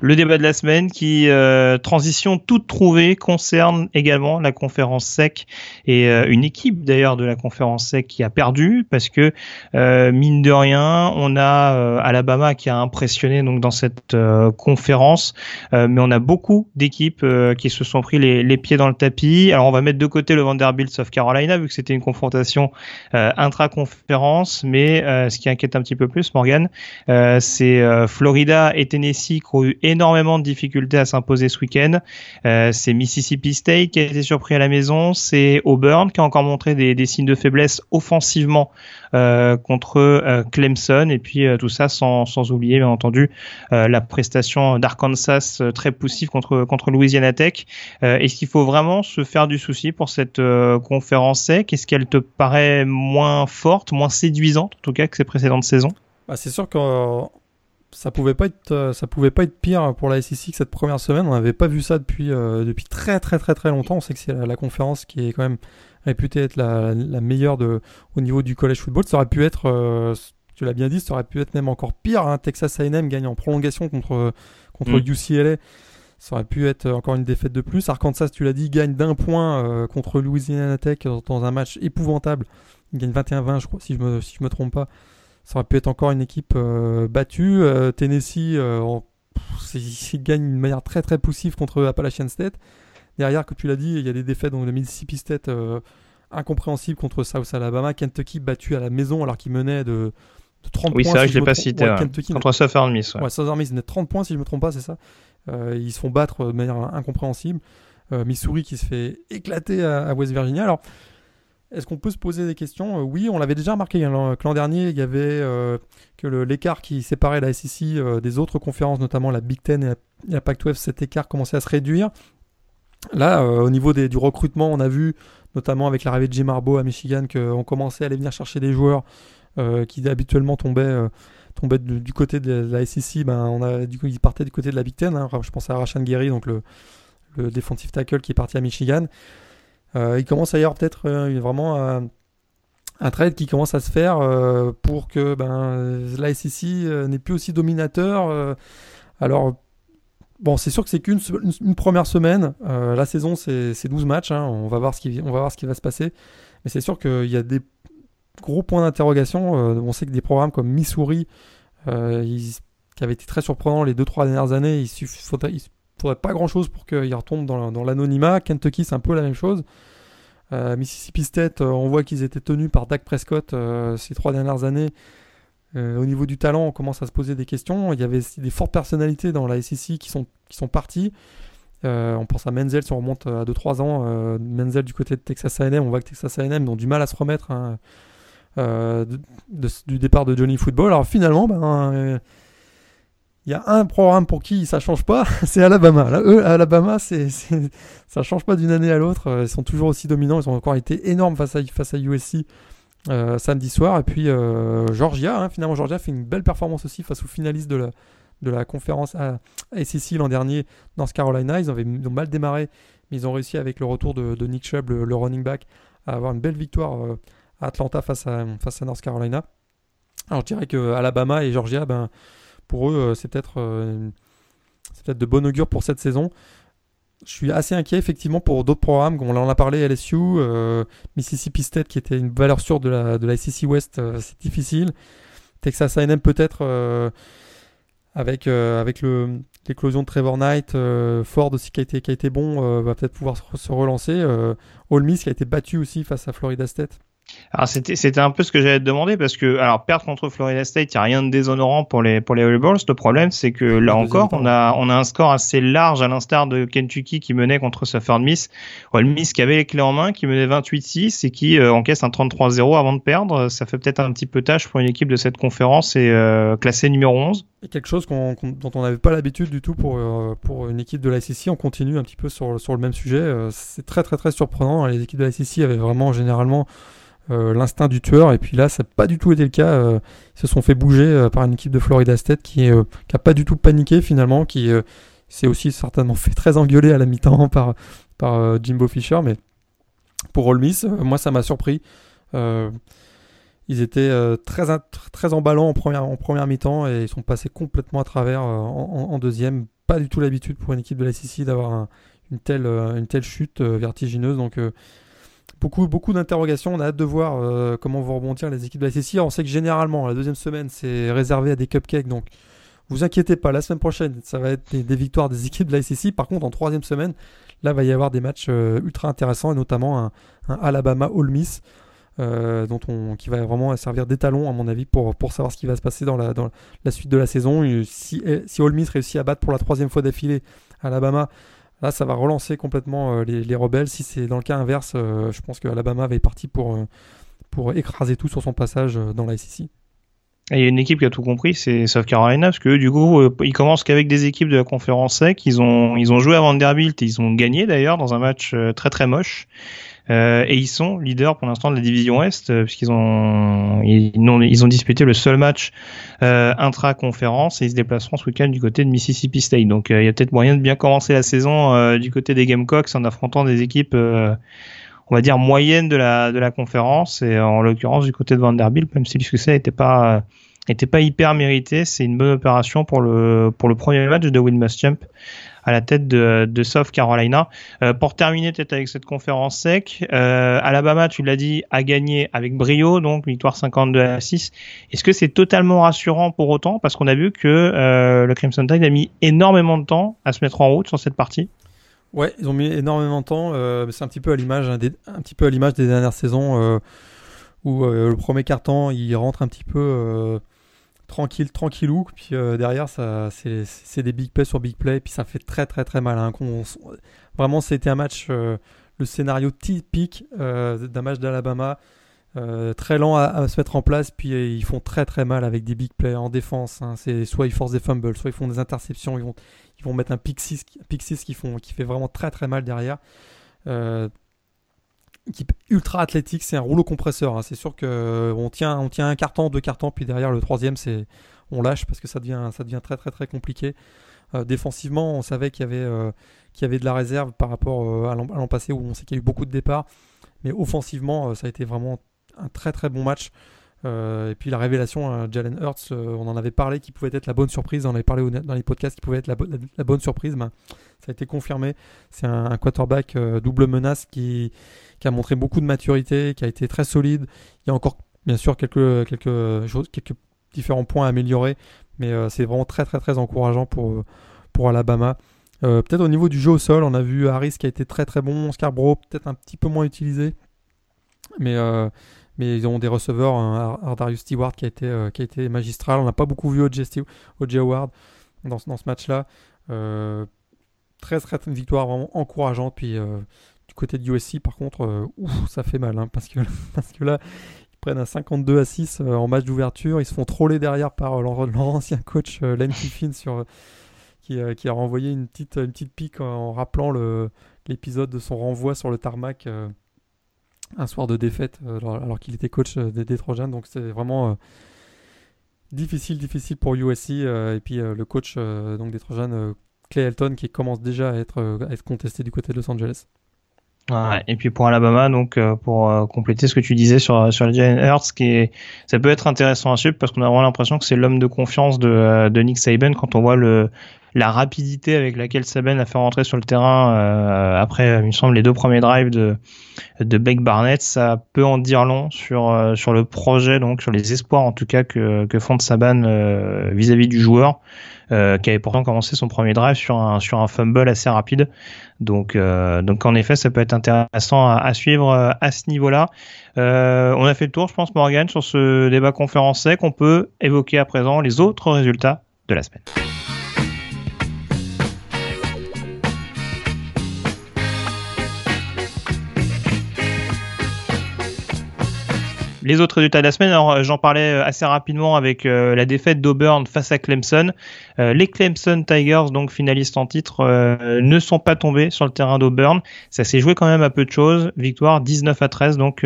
Le débat de la semaine qui, euh, transition toute trouvée, concerne également la conférence SEC et euh, une équipe d'ailleurs de la conférence SEC qui a perdu parce que, euh, mine de rien, on a Alabama qui a impressionné donc dans cette conférence, mais on a beaucoup d'équipes qui se sont pris les, les, pieds dans le tapis. Alors on va mettre de côté le Vanderbilt South Carolina vu que c'était une confrontation intra-conférence, mais ce qui inquiète un petit peu plus, Morgan, c'est Florida et Tennessee qui ont eu énormément de difficultés à s'imposer ce week-end. Euh, c'est Mississippi State qui a été surpris à la maison, c'est Auburn qui a encore montré des, signes de faiblesse offensivement euh, contre euh, Clemson et puis tout ça sans, sans oublier bien entendu la prestation d'Arkansas très poussive contre contre Louisiana Tech. Est-ce qu'il faut vraiment se faire du souci pour cette conférence sec? Est-ce qu'elle te paraît moins forte, moins séduisante en tout cas que ses précédentes saisons? Bah, c'est sûr que ça pouvait pas être euh, ça pouvait pas être pire pour la SEC que cette première semaine. On n'avait pas vu ça depuis euh, depuis très très très très longtemps. On sait que c'est la, conférence qui est quand même réputée être la, la, meilleure de au niveau du college football. Ça aurait pu être euh, tu l'as bien dit, ça aurait pu être même encore pire. Hein. Texas A&M gagne en prolongation contre contre mm. UCLA. Ça aurait pu être encore une défaite de plus. Arkansas, tu l'as dit, gagne d'un point contre Louisiana Tech dans un match épouvantable. Il gagne 21-20, je crois, si je me si je me trompe pas ça aurait pu être encore une équipe euh, battue. Euh, Tennessee, euh, il gagne d'une manière très très poussive contre Appalachian State. Derrière, comme tu l'as dit, il y a des défaites donc de Mississippi State incompréhensibles contre South Alabama. Kentucky battu à la maison alors qu'il menait de, 30 points. Oui, c'est vrai, je je l'ai pas cité. contre Southern Miss. Ouais, Southern Miss, il 30 points si je me trompe pas, c'est ça. ils se font battre de manière incompréhensible. Missouri qui se fait éclater à, à West Virginia. Alors, est-ce qu'on peut se poser des questions? Euh, Oui, on l'avait déjà remarqué hein, l'an dernier, il y avait euh, que l'écart qui séparait la SEC euh, des autres conférences, notamment la Big Ten et la, Pac-12, cet écart commençait à se réduire. Là, au niveau du recrutement, on a vu, notamment avec l'arrivée de Jim Harbaugh à Michigan, qu'on commençait à aller venir chercher des joueurs qui habituellement tombaient, tombaient du, côté de la SEC. Ben, on a, du coup, ils partaient du côté de la Big Ten. Hein. Je pense à Rashan Gary, donc le, le defensive tackle qui est parti à Michigan. Euh, il commence à y avoir peut-être euh, vraiment un trade qui commence à se faire euh, pour que ben, la SEC n'est plus aussi dominateur. alors, bon, c'est sûr que c'est qu'une une, première semaine. la saison, c'est 12 matchs. Hein. on, va voir ce qui, on va voir ce qui va se passer. Mais c'est sûr qu'il y a des. gros point d'interrogation. on sait que des programmes comme Missouri, qui avaient été très surprenants les 2-3 dernières années, il ne faudrait, pas grand-chose pour qu'ils retombent dans, l'anonymat. Kentucky, c'est un peu la même chose. Mississippi State, on voit qu'ils étaient tenus par Dak Prescott ces trois dernières années. au niveau du talent, on commence à se poser des questions. Il y avait des fortes personnalités dans la SEC qui sont, qui sont parties. Euh, on pense à Menzel si on remonte à 2-3 ans. Euh, Menzel du côté de Texas A&M, on voit que Texas A&M ont du mal à se remettre hein, euh, du départ de Johnny Football. Alors finalement, ben, il y a un programme pour qui ça change pas, c'est Alabama. Là, eux, Alabama, c'est, ça change pas d'une année à l'autre. Ils sont toujours aussi dominants. Ils ont encore été énormes face à, face à USC samedi soir. Et puis Georgia, hein, finalement, Georgia fait une belle performance aussi face aux finalistes de la, de la conférence à SEC l'an dernier, North Carolina. Ils, avaient, ont mal démarré, mais ils ont réussi avec le retour de, Nick Chubb, le, running back, à avoir une belle victoire euh, à Atlanta face à, face à North Carolina. Alors je dirais que Alabama et Georgia, ben, pour eux, euh, c'est peut-être euh, peut de bon augure pour cette saison. Je suis assez inquiet effectivement pour d'autres programmes, on en a parlé LSU, Mississippi State qui était une valeur sûre de la, de la SEC West, c'est difficile. Texas A&M peut-être avec, euh, l'éclosion de Trevor Knight, euh, Ford aussi qui a été, qui a été bon, euh, va peut-être pouvoir se, relancer. All Miss qui a été battu aussi face à Florida State. Alors c'était c'était un peu ce que j'allais te demander parce que alors perdre contre Florida State, il y a rien de déshonorant pour les pour les Rebels. Le problème c'est que là encore, on a on a un score assez large à l'instar de Kentucky qui menait contre Southern Miss, Ole Miss qui avait les clés en main, qui menait 28-6 et qui euh, encaisse un 33-0 avant de perdre. Ça fait peut-être un petit peu tâche pour une équipe de cette conférence et euh, classée numéro 11. Et quelque chose dont on n'avait pas l'habitude du tout pour euh, pour une équipe de la SEC. On continue un petit peu sur sur le même sujet. c'est très très très surprenant. Les équipes de la SEC avaient vraiment généralement euh, l'instinct du tueur. Et puis là, ça n'a pas du tout été le cas. Euh, ils se sont fait bouger euh, par une équipe de Florida State qui, n'a pas du tout paniqué finalement, qui s'est aussi certainement fait très engueuler à la mi-temps par, Jimbo Fisher. Mais pour Ole Miss, moi, ça m'a surpris. ils étaient très, très emballants en première, en première mi-temps et ils sont passés complètement à travers en, deuxième. Pas du tout l'habitude pour une équipe de la SEC d'avoir une, telle, une telle chute vertigineuse. Donc Beaucoup, d'interrogations. On a hâte de voir euh, comment vont rebondir les équipes de la SEC. On sait que généralement, la deuxième semaine, c'est réservé à des cupcakes. Donc, vous inquiétez pas. La semaine prochaine, ça va être des, victoires des équipes de la SEC. Par contre, en troisième semaine, là, va y avoir des matchs euh, ultra intéressants, et notamment un, Alabama All Miss. Euh, dont on, qui va vraiment servir d'étalon à mon avis pour, savoir ce qui va se passer dans la, suite de la saison. Si, si All Miss réussit à battre pour la troisième fois d'affilée Alabama, Là, ça va relancer complètement euh, les, rebelles. Si c'est dans le cas inverse, euh, je pense que Alabama va être parti pour, euh, pour écraser tout sur son passage dans la SEC. il y a une équipe qui a tout compris, c'est South Carolina, parce que du coup, ils commencent qu'avec des équipes de la conférence SEC. Ils ont, ils ont joué à Vanderbilt, ils ont gagné d'ailleurs dans un match très très moche. Euh, et ils sont leaders pour l'instant de la division Est euh, puisqu'ils ont ils ont, ils ont disputé le seul match euh, intra-conférence et ils se déplaceront ce week-end du côté de Mississippi State. Donc il y a peut-être moyen de bien commencer la saison du côté des Gamecocks en affrontant des équipes on va dire moyennes de la de la conférence et en l'occurrence du côté de Vanderbilt même si le succès n'était pas était pas hyper mérité, c'est une bonne opération pour le pour le premier match de Must Champ à la tête de, de South Carolina. Euh, pour terminer peut-être avec cette conférence sec, euh, Alabama, tu l'as dit, a gagné avec brio, donc victoire 52 à 6. Est-ce que c'est totalement rassurant pour autant? Parce qu'on a vu que euh, le Crimson Tide a mis énormément de temps à se mettre en route sur cette partie. Ouais, ils ont mis énormément de temps. c'est un petit peu à l'image, un, un, petit peu à l'image des dernières saisons où le premier carton, il rentre un petit peu tranquille, tranquillou. Puis euh, derrière, ça, c'est, des big plays sur big play. Puis ça fait très, très, très mal. Vraiment, c'était un match, euh, le scénario typique euh, d'un match d'Alabama. très lent à, se mettre en place, puis ils font très très mal avec des big plays en défense. Hein. Soit ils forcent des fumbles, soit ils font des interceptions, ils vont, mettre un pick 6, pick qui, font, qui fait vraiment très très mal derrière équipe ultra athlétique, c'est un rouleau compresseur. Hein. C'est sûr que euh, on tient, on tient un carton, deux cartons, puis derrière le troisième, c'est on lâche parce que ça devient, très très très compliqué. Euh, défensivement, on savait qu'il y avait, euh, qu'il y avait de la réserve par rapport à l'an passé où on sait qu'il y a eu beaucoup de départs, mais offensivement, ça a été vraiment un très très bon match. Et puis la révélation, Jalen Hurts, on en avait parlé qui pouvait être la bonne surprise, on avait parlé dans les podcasts qui pouvait être la, bonne surprise, ben, ça a été confirmé. C'est un, quarterback double menace qui, qui a montré beaucoup de maturité, qui a été très solide. Il y a encore bien sûr quelques, quelques, choses, quelques différents points à améliorer, mais c'est vraiment très très très encourageant pour, pour Alabama. peut-être au niveau du jeu au sol, on a vu Harris qui a été très très bon, Scarborough peut-être un petit peu moins utilisé, mais mais ils ont des receveurs, un Ardarius Stewart qui a été, euh, qui a été magistral. On n'a pas beaucoup vu O.J. Howard dans, dans ce match-là. Euh, très très une victoire vraiment encourageante. Puis euh, du côté de USC, par contre, ouf, ça fait mal. Hein, parce, que, parce que là, ils prennent un 52 à 6 en match d'ouverture. Ils se font troller derrière par leur, ancien coach Lane Kiffin qui, qui, a renvoyé une petite, une petite pique en, rappelant l'épisode de son renvoi sur le tarmac un soir de défaite euh, alors, qu'il était coach euh, des, des Trojans. Donc c'est vraiment euh, difficile, difficile pour USC. et puis le coach donc des Trojans, Clay Elton, qui commence déjà à être, à être contesté du côté de Los Angeles. Ouais, et puis pour Alabama, donc pour compléter ce que tu disais sur sur Jalen Hurts, qui est, ça peut être intéressant à suivre parce qu'on a vraiment l'impression que c'est l'homme de confiance de, de Nick Saban quand on voit le la rapidité avec laquelle Saban a fait rentrer sur le terrain euh, après, il me semble, les deux premiers drives de, Beck Barnett, ça peut en dire long sur, euh, sur le projet, donc sur les espoirs en tout cas que, que font Saban euh, vis-à-vis du joueur, qui avait pourtant commencé son premier drive sur un, sur un fumble assez rapide. Donc, donc en effet, ça peut être intéressant à, suivre à ce niveau-là. on a fait le tour, je pense, Morgan, sur ce débat conférencier qu'on peut évoquer à présent les autres résultats de la semaine. Les autres résultats de la semaine, alors j'en parlais euh, assez rapidement avec euh, la défaite d'Auburn face à Clemson. Euh, les Clemson Tigers, donc finalistes en titre, ne sont pas tombés sur le terrain d'Auburn. Ça s'est joué quand même à peu de choses. Victoire 19 à 13 donc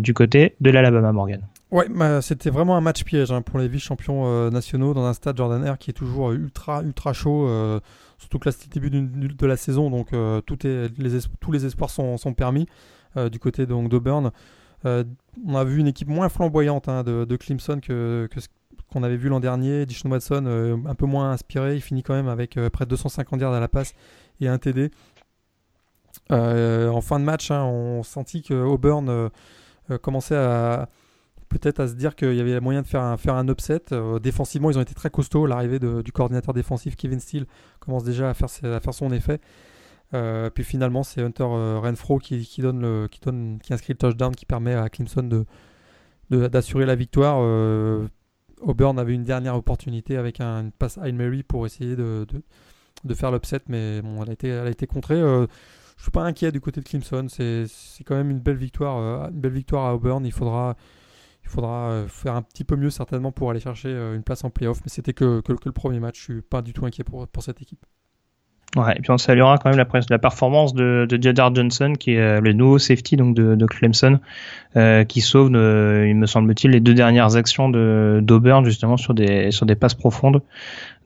du côté de l'Alabama Morgan. Ouais, bah, c'était vraiment un match piège hein, pour les vice-champions nationaux dans un stade Jordan Air qui est toujours ultra ultra chaud, surtout que là c'était le début de la saison, donc tous les espoirs sont permis du côté d'Auburn. Euh, on a vu une équipe moins flamboyante hein, de, Clemson que, qu'on avait vu l'an dernier. Dishon Watson, euh, un peu moins inspiré, il finit quand même avec euh, près de 250 yards à la passe et un TD. en fin de match, hein, on sentit que Auburn commençait à peut-être à se dire qu'il y avait moyen de faire un, faire upset. défensivement, ils ont été très costauds. L'arrivée du coordinateur défensif Kevin Steele commence déjà à faire son effet. Euh, puis finalement, c'est Hunter euh, Renfro qui, donne qui, donne, qui inscrit le touchdown qui permet à Clemson de, d'assurer la victoire. Euh, Auburn avait une dernière opportunité avec un, une passe Hail Mary pour essayer de, de, faire l'upset, mais bon, elle a été, elle a été contrée. je suis pas inquiet du côté de Clemson. C'est, quand même une belle victoire, une belle victoire à Auburn. Il faudra, il faudra faire un petit peu mieux certainement pour aller chercher une place en playoff, mais c'était que, que, que, le premier match. Je suis pas du tout inquiet pour, pour cette équipe. Ouais, et puis on saluera quand même la, performance de, de Jadar Johnson, qui est euh, le nouveau safety donc de, de Clemson, euh, qui sauve, euh, il me semble-t-il, les deux dernières actions de d'Auburn justement sur des sur des passes profondes.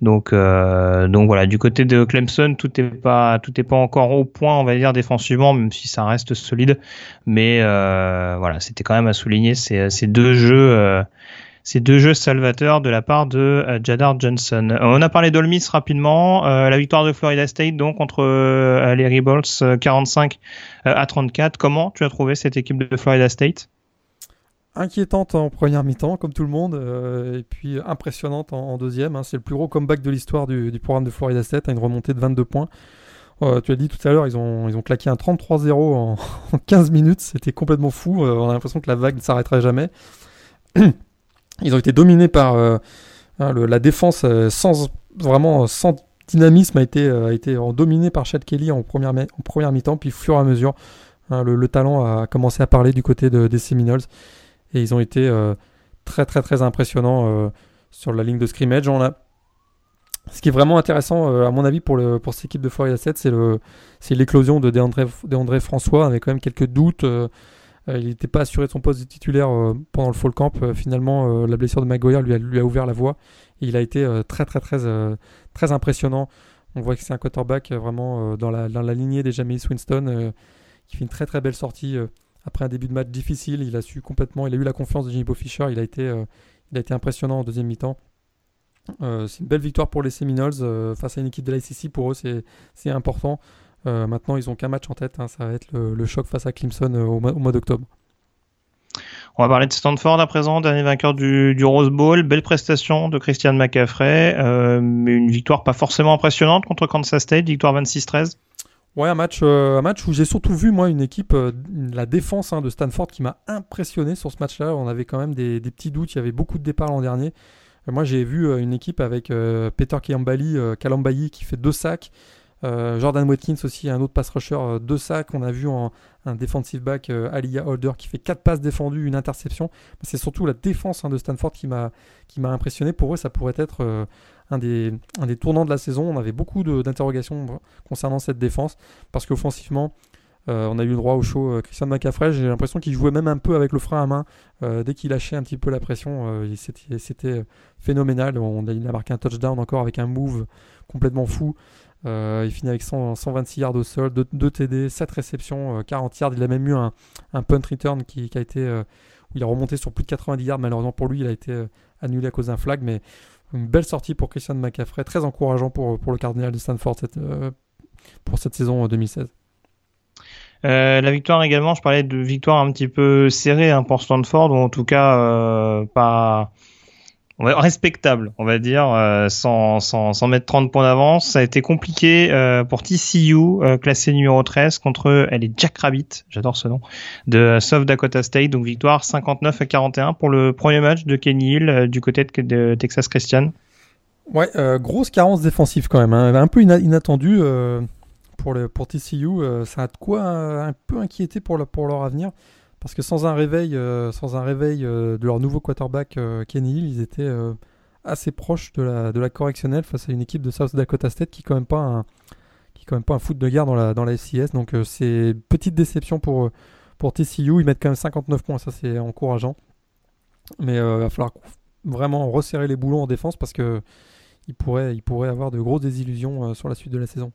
Donc euh, donc voilà, du côté de Clemson, tout est pas pas encore au point, on va dire défensivement, même si ça reste solide. Mais euh, voilà, c'était quand même à souligner ces, ces deux jeux ces deux jeux salvateurs de la part de euh, Jadar Johnson. Euh, on a parlé d'Olmis rapidement, euh, la victoire de Florida State donc contre les Rebels 45 à 34. Comment tu as trouvé cette équipe de Florida State? Inquiétante en première mi-temps, comme tout le monde, et puis impressionnante en, deuxième. Hein. C'est le plus gros comeback de l'histoire du, programme de Florida State, à une remontée de 22 points. tu as dit tout à l'heure, ils ont, ils ont claqué un 33-0 en, 15 minutes. C'était complètement fou. on a l'impression que la vague ne s'arrêterait jamais. Ils ont été dominés par euh, hein, la défense euh, sans vraiment sans dynamisme a été, euh, a été dominé par Chad Kelly en première, en première mi-temps, puis au fur et à mesure, hein, le, talent a commencé à parler du côté de, des Seminoles et ils ont été très très très impressionnants sur la ligne de scrimmage. On a, ce qui est vraiment intéressant, à mon avis, pour, pour cette équipe de Florida 7, c'est l'éclosion de DeAndre, François. On avait quand même quelques doutes. Euh, il n'était pas assuré de son poste de titulaire euh, pendant le fall camp. Euh, finalement, la blessure de Maguire lui a, ouvert la voie. Il a été très, très, très, très impressionnant. On voit que c'est un quarterback vraiment dans la, dans, la, lignée des Jameis Winston qui fait une très, très belle sortie après un début de match difficile. Il a su complètement, il a eu la confiance de Jimmy Fisher. Il a été, il a été impressionnant en deuxième mi-temps. c'est une belle victoire pour les Seminoles face à une équipe de l'ICC. Pour eux, c'est important. Euh, maintenant, ils ont qu'un match en tête. Hein, ça va être le, choc face à Clemson euh, au, mois, d'octobre. On va parler de Stanford à présent, dernier vainqueur du, du Rose Bowl. Belle prestation de Christian McCaffrey, euh, mais une victoire pas forcément impressionnante contre Kansas State, victoire 26-13. Ouais, un match, un match où j'ai surtout vu moi une équipe, la défense hein, de Stanford qui m'a impressionné sur ce match-là. On avait quand même des, des, petits doutes, il y avait beaucoup de départs l'an dernier. moi j'ai vu une équipe avec Peter Kalambali qui fait deux sacs, Jordan Watkins aussi, un autre pass rusher, euh, deux sacs. On a vu en, un defensive back, euh, Aliyah Holder, qui fait quatre passes défendues, une interception. C'est surtout la défense hein, de Stanford qui m'a impressionné. Pour eux, ça pourrait être un, des, un des tournants de la saison. On avait beaucoup d'interrogations concernant cette défense parce qu'offensivement, on a eu le droit au show Christian McCaffrey. J'ai l'impression qu'il jouait même un peu avec le frein à main. dès qu'il lâchait un petit peu la pression, c'était phénoménal. On, il a marqué un touchdown encore avec un move complètement fou. Euh, il finit avec 126 yards au sol, 2, TD, 7 réceptions, 40 euh, yards. Il a même eu un, punt return qui, a été euh, où il a remonté sur plus de 90 yards. Malheureusement pour lui, il a été annulé à cause d'un flag, mais une belle sortie pour Christian McCaffrey, très encourageant pour, le Cardinal de Stanford pour cette saison 2016. la victoire également, je parlais de victoire un petit peu serrée hein, pour Stanford, ou en tout cas pas respectable, on va dire, euh, sans, mettre 30 points d'avance. Ça a été compliqué euh, pour TCU, euh, classé numéro 13, contre elle est Jack Rabbit, j'adore ce nom, de South Dakota State. Donc victoire 59 à 41 pour le premier match de Kenny Hill du côté de, Texas Christian. Ouais, grosse carence défensive quand même, hein. un peu inattendue pour, le, TCU. ça a de quoi un, peu inquiéter pour leur avenir. Parce que sans un réveil, euh, sans un réveil euh, de leur nouveau quarterback euh, Kenny Hill, ils étaient assez proches de la, correctionnelle face à une équipe de South Dakota State qui quand même pas un, quand même pas un foot de guerre dans la, dans la FCS. Donc c'est petite déception pour, pour TCU. Ils mettent quand même 59 points, ça c'est encourageant. Mais il va falloir vraiment resserrer les boulons en défense parce que pourrait avoir de grosses désillusions sur la suite de la saison.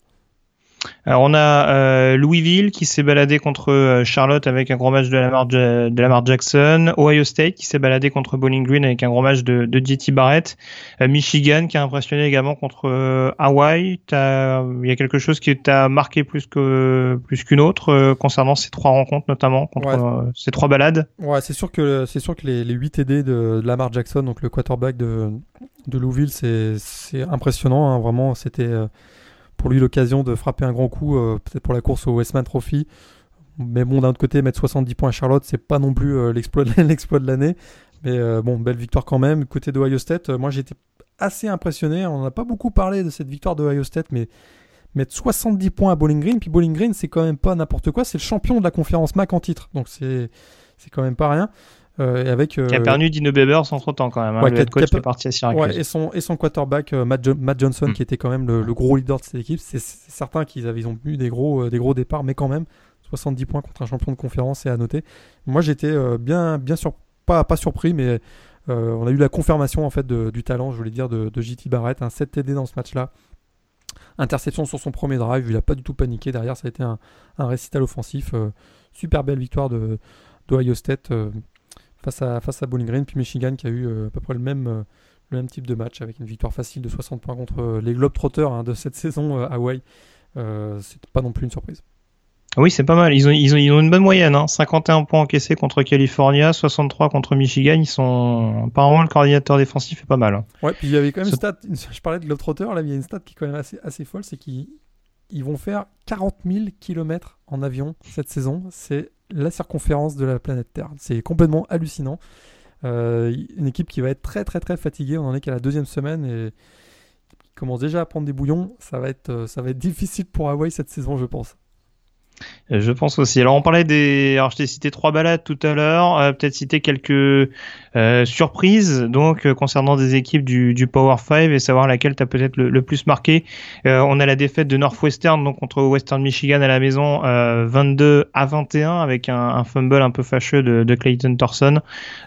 Alors on a euh, Louisville qui s'est baladé contre euh, Charlotte avec un gros match de Lamar, de Lamar Jackson, Ohio State qui s'est baladé contre Bowling Green avec un gros match de, de JT Barrett, euh, Michigan qui a impressionné également contre Hawaii. Il y a quelque chose qui t'a marqué plus que plus qu'une autre concernant ces trois rencontres notamment contre ces trois balades? Ouais, c'est sûr que c'est sûr que les, les 8 TD de, Lamar Jackson, donc le quarterback de de Louisville, c'est impressionnant. Hein, vraiment, c'était pour lui l'occasion de frapper un grand coup, euh, peut-être pour la course au Westman Trophy. Mais bon, d'un autre côté, mettre 70 points à Charlotte, c'est pas non plus euh, l'exploit de l'année. Mais euh, bon, belle victoire quand même. Côté de Ohio State, moi j'étais assez impressionné. On n'a pas beaucoup parlé de cette victoire de Ohio State, mais mettre 70 points à Bowling Green, puis Bowling Green, c'est quand même pas n'importe quoi. C'est le champion de la conférence MAC en titre. Donc c'est quand même pas rien. Euh, avec, euh, qui a perdu Dino Babers entre temps quand même. Hein, le coach qui est parti à Syracuse. Ouais, et, son, et son quarterback euh, Matt, Matt, Johnson mm. qui était quand même le, gros leader de cette équipe. C'est certain qu'ils ils ont eu des gros, des gros départs, mais quand même 70 points contre un champion de conférence, c'est à noter. Moi j'étais bien, bien sûr, pas, pas surpris, mais on a eu la confirmation en fait de, du talent, je voulais dire, de, de JT Barrett. Un 7 TD dans ce match-là. Interception sur son premier drive, il a pas du tout paniqué. Derrière, ça a été un, un récital offensif. super belle victoire de d'Ohio State face à, face à Bowling Green, puis Michigan qui a eu euh, à peu près le même, euh, le même type de match avec une victoire facile de 60 points contre euh, les Globetrotters hein, de cette saison à Hawaii. c'est pas non plus une surprise. Oui, c'est pas mal. Ils ont, ils ont, ils ont une bonne moyenne. Hein. 51 points encaissés contre California, 63 contre Michigan. Ils sont apparemment le coordinateur défensif est pas mal. Hein. Ouais, puis il y avait quand même une stat. Je parlais de Globetrotter, là, il y a une stat qui est quand même assez, assez folle, c'est qu'ils ils vont faire 40 000 km en avion cette saison. C'est la circonférence de la planète Terre. C'est complètement hallucinant. Euh, une équipe qui va être très très très fatiguée. On en est qu'à la deuxième semaine et qui commence déjà à prendre des bouillons. Ça va être, euh, ça va être difficile pour Hawaii cette saison, je pense. Je pense aussi. Alors on parlait des, alors je t'ai cité trois balades tout à l'heure, euh, peut-être citer quelques euh, surprises donc euh, concernant des équipes du, du Power 5 et savoir laquelle t'as peut-être le, plus marqué. on a la défaite de Northwestern donc contre Western Michigan à la maison 22 à 21 avec un, un, fumble un peu fâcheux de, de Clayton Thorson.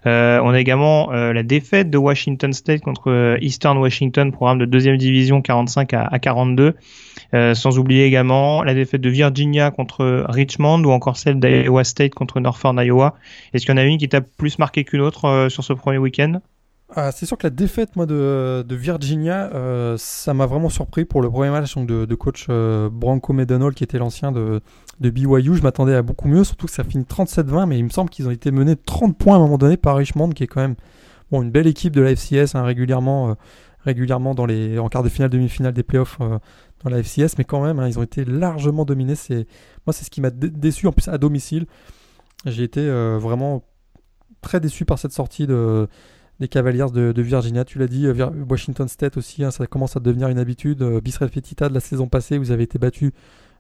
on a également la défaite de Washington State contre Eastern Washington, programme de deuxième division 45 à, à 42. Sans oublier également la défaite de Virginia contre Richmond ou encore celle d'Iowa State contre Northern Iowa. Est-ce qu'il y en a une qui t'a plus marqué qu'une autre euh, sur ce premier week-end? Ah, c'est sûr que la défaite de, Virginia, euh, ça m'a vraiment surpris pour le premier match de, coach euh, Branco Medanol qui était l'ancien de, BYU. Je m'attendais à beaucoup mieux, surtout que ça finit 37-20, mais il me semble qu'ils ont été menés 30 points à un moment donné par Richmond, qui est quand même une belle équipe de la FCS, hein, régulièrement, euh, en quart de finale, demi-finale des playoffs dans la FCS, mais quand même, hein, ils ont été largement dominés. C'est, moi, c'est ce qui m'a déçu en plus à domicile. J'ai été vraiment très déçu par cette sortie de des Cavaliers de, Virginia. Tu l'as dit, euh, Washington State aussi, hein, ça commence à devenir une habitude. Euh, Bisrel Fetita de la saison passée, vous avez été battu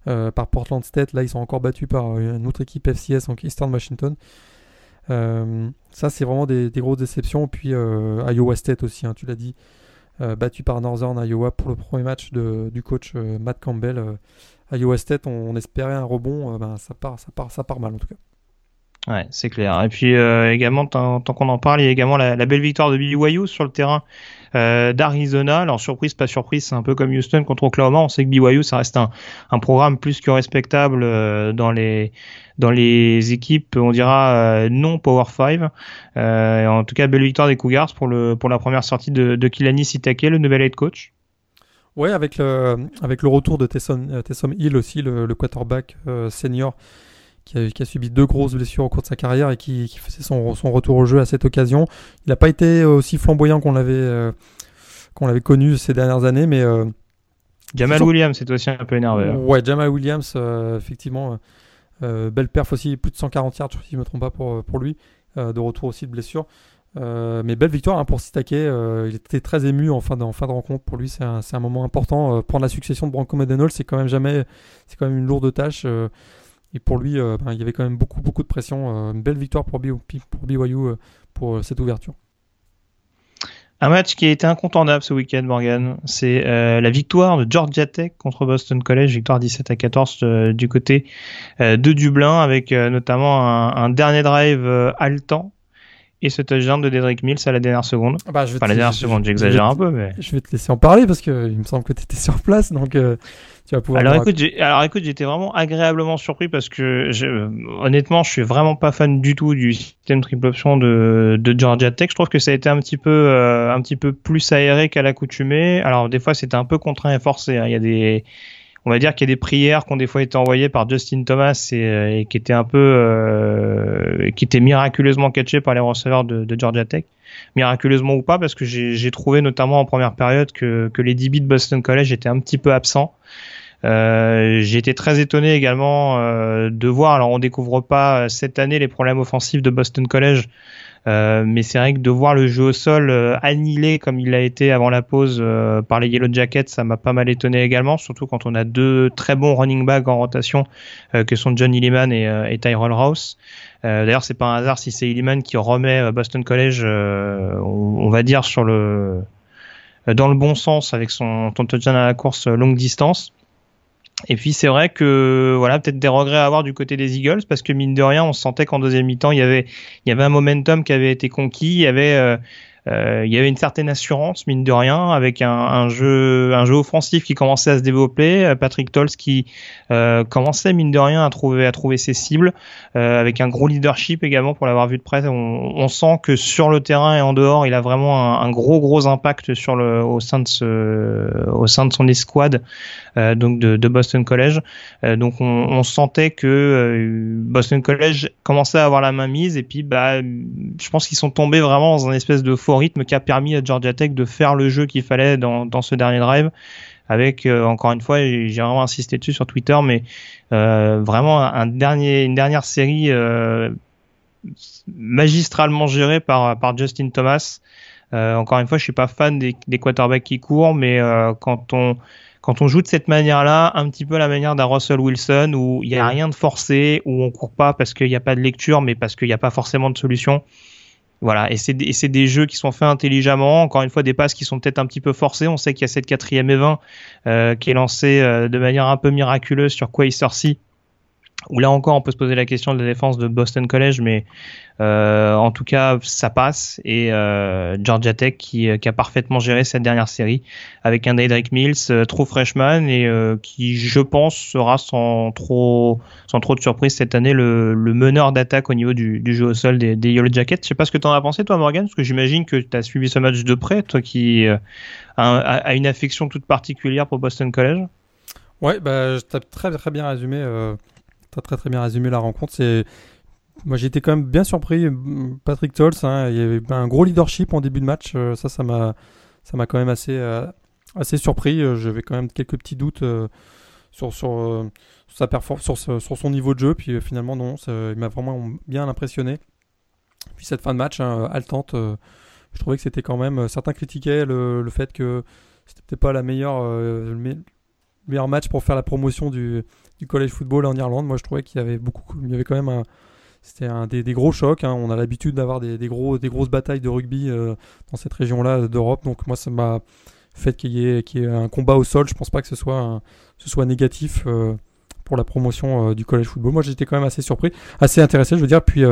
euh, par Portland State. Là, ils sont encore battus par une autre équipe FCS, donc Eastern Washington. ça, c'est vraiment des, grosses déceptions. Puis Iowa State aussi, hein, tu l'as dit, battu par Northern Iowa pour le premier match du coach Matt Campbell. Iowa State, on, espérait un rebond, ben, ça, part, ça, part, ça part mal en tout cas. Ouais, c'est clair. Et puis euh, également, tant, qu'on en parle, il y a également la, belle victoire de BYU sur le terrain euh, d'Arizona. Alors surprise, pas surprise, c'est un peu comme Houston contre Oklahoma. On sait que BYU, ça reste un, un programme plus que respectable euh, dans les dans les équipes, on dira euh, non Power 5. en tout cas, belle victoire des Cougars pour le pour la première sortie de, de Kilani Sitake, le nouvel head coach. Ouais, avec le avec le retour de Tesson, Tesson Hill aussi, le, le quarterback senior qui a, subi deux grosses blessures au cours de sa carrière et qui, faisait son, retour au jeu à cette occasion. Il n'a pas été aussi flamboyant qu'on l'avait euh, qu'on l'avait connu ces dernières années, mais euh, Jamal Williams c'est aussi un peu énervé. Hein. Ouais, Jamal Williams, euh, effectivement, belle perf aussi, plus de 140 yards, si je ne me trompe pas pour, pour lui, de retour aussi de blessure. mais belle victoire hein, pour Sitake. il était très ému en fin de, fin de rencontre. Pour lui, c'est un, un, moment important. prendre la succession de Branco Medenol, c'est quand même jamais, c'est quand même une lourde tâche. Et pour lui, euh, ben, il y avait quand même beaucoup, beaucoup de pression. Euh, une belle victoire pour, BYU pour, euh, cette ouverture. Un match qui a été incontournable ce week-end, Morgan. C'est la victoire de Georgia Tech contre Boston College, victoire 17 à 14 du côté de Dublin, avec notamment un, dernier drive haletant et ce touchdown de Dedrick Mills à la dernière seconde. Ah bah, je enfin, la dernière seconde, j'exagère un peu, mais. Je vais te laisser en parler parce que il me semble que tu étais sur place, donc euh, tu vas pouvoir. Alors écoute, alors écoute, j'étais vraiment agréablement surpris parce que honnêtement, je suis vraiment pas fan du tout du système triple option de, de Georgia Tech. Je trouve que ça a été un petit peu, euh, un petit peu plus aéré qu'à l'accoutumée. Alors des fois, c'était un peu contraint et forcé. Hein. Il y a des on va dire qu'il y a des prières qui ont des fois été envoyées par Justin Thomas et, euh, qui étaient un peu, euh, qui étaient miraculeusement catchées par les receveurs de, Georgia Tech. Miraculeusement ou pas, parce que j'ai trouvé notamment en première période que, que les DB de Boston College étaient un petit peu absents. Euh, j'ai été très étonné également euh, de voir, alors on découvre pas cette année les problèmes offensifs de Boston College, euh, mais c'est vrai que de voir le jeu au sol euh, annihilé comme il l'a été avant la pause euh, par les Yellow Jackets, ça m'a pas mal étonné également, surtout quand on a deux très bons running backs en rotation que sont John Illiman et, et Tyrell Rouse. D'ailleurs, c'est pas un hasard si c'est Illiman qui remet Boston College, on, va dire sur le dans le bon sens avec son, son touchdown à la course longue distance. Et puis c'est vrai que voilà peut-être des regrets à avoir du côté des Eagles parce que mine de rien on sentait qu'en deuxième mi-temps il y avait il y avait un momentum qui avait été conquis, il y avait euh, il y avait une certaine assurance mine de rien avec un, jeu un jeu offensif qui commençait à se développer euh, Patrick Tolls qui euh, commençait mine de rien à trouver ses cibles euh, avec un gros leadership également pour l'avoir vu de près. On, sent que sur le terrain et en dehors il a vraiment un, gros gros impact au sein de son escouade euh, donc de, Boston College. Donc on, on, sentait que Boston College commençait à avoir la main mise et puis bah je pense qu'ils sont tombés vraiment dans un espèce de faux rythme qui a permis à Georgia Tech de faire le jeu qu'il fallait dans, ce dernier drive. Avec euh, encore une fois, j'ai vraiment insisté dessus sur Twitter, mais euh, vraiment une dernière série euh, magistralement gérée par, Justin Thomas. encore une fois, je suis pas fan des, quarterbacks qui courent, mais quand on quand on joue de cette manière-là, un petit peu la manière d'un Russell Wilson où il n'y a rien de forcé, où on court pas parce qu'il n'y a pas de lecture, mais parce qu'il n'y a pas forcément de solution. Voilà, et c'est des jeux qui sont faits intelligemment. Encore une fois, des passes qui sont peut-être un petit peu forcées. On sait qu'il y a cette quatrième et 20 euh, qui est lancée euh, de manière un peu miraculeuse sur Quacer où là encore on peut se poser la question de la défense de Boston College, mais euh, en tout cas ça passe et euh, Georgia Tech qui, qui, a parfaitement géré cette dernière série avec un Daedric Mills euh, trop freshman et euh, qui je pense sera sans trop sans trop de surprise cette année le, le meneur d'attaque au niveau du, jeu au sol des, Yellow Jackets. Je sais pas ce que tu en as pensé toi Morgan, parce que j'imagine que tu as suivi ce match de près, toi qui euh, a, une affection toute particulière pour Boston College. Ouais, bah, tu as très très bien résumé. Euh très très bien résumé la rencontre. C'est moi j'étais quand même bien surpris. Patrick Tolls, hein, il y avait un gros leadership en début de match. Euh, ça, ça m'a ça m'a quand même assez euh, assez surpris. Euh, j'avais quand même quelques petits doutes sur sur, sa performance, sur, son niveau de jeu. Puis finalement non, il m'a vraiment bien impressionné. Puis cette fin de match hein, haletante, je trouvais que c'était quand même. Certains critiquaient le, le fait que c'était pas la meilleure le meilleur match pour faire la promotion du du college football en Irlande. Moi, je trouvais qu'il y avait beaucoup, il y avait quand même un, c'était un des, gros chocs. Hein. On a l'habitude d'avoir des, gros, des grosses batailles de rugby euh, dans cette région-là d'Europe. Donc moi, ça m'a fait qu'il y, ait, y ait un combat au sol. Je pense pas que ce soit, ce soit négatif euh, pour la promotion euh, du college football. Moi, j'étais quand même assez surpris, assez intéressé, je veux dire. Puis,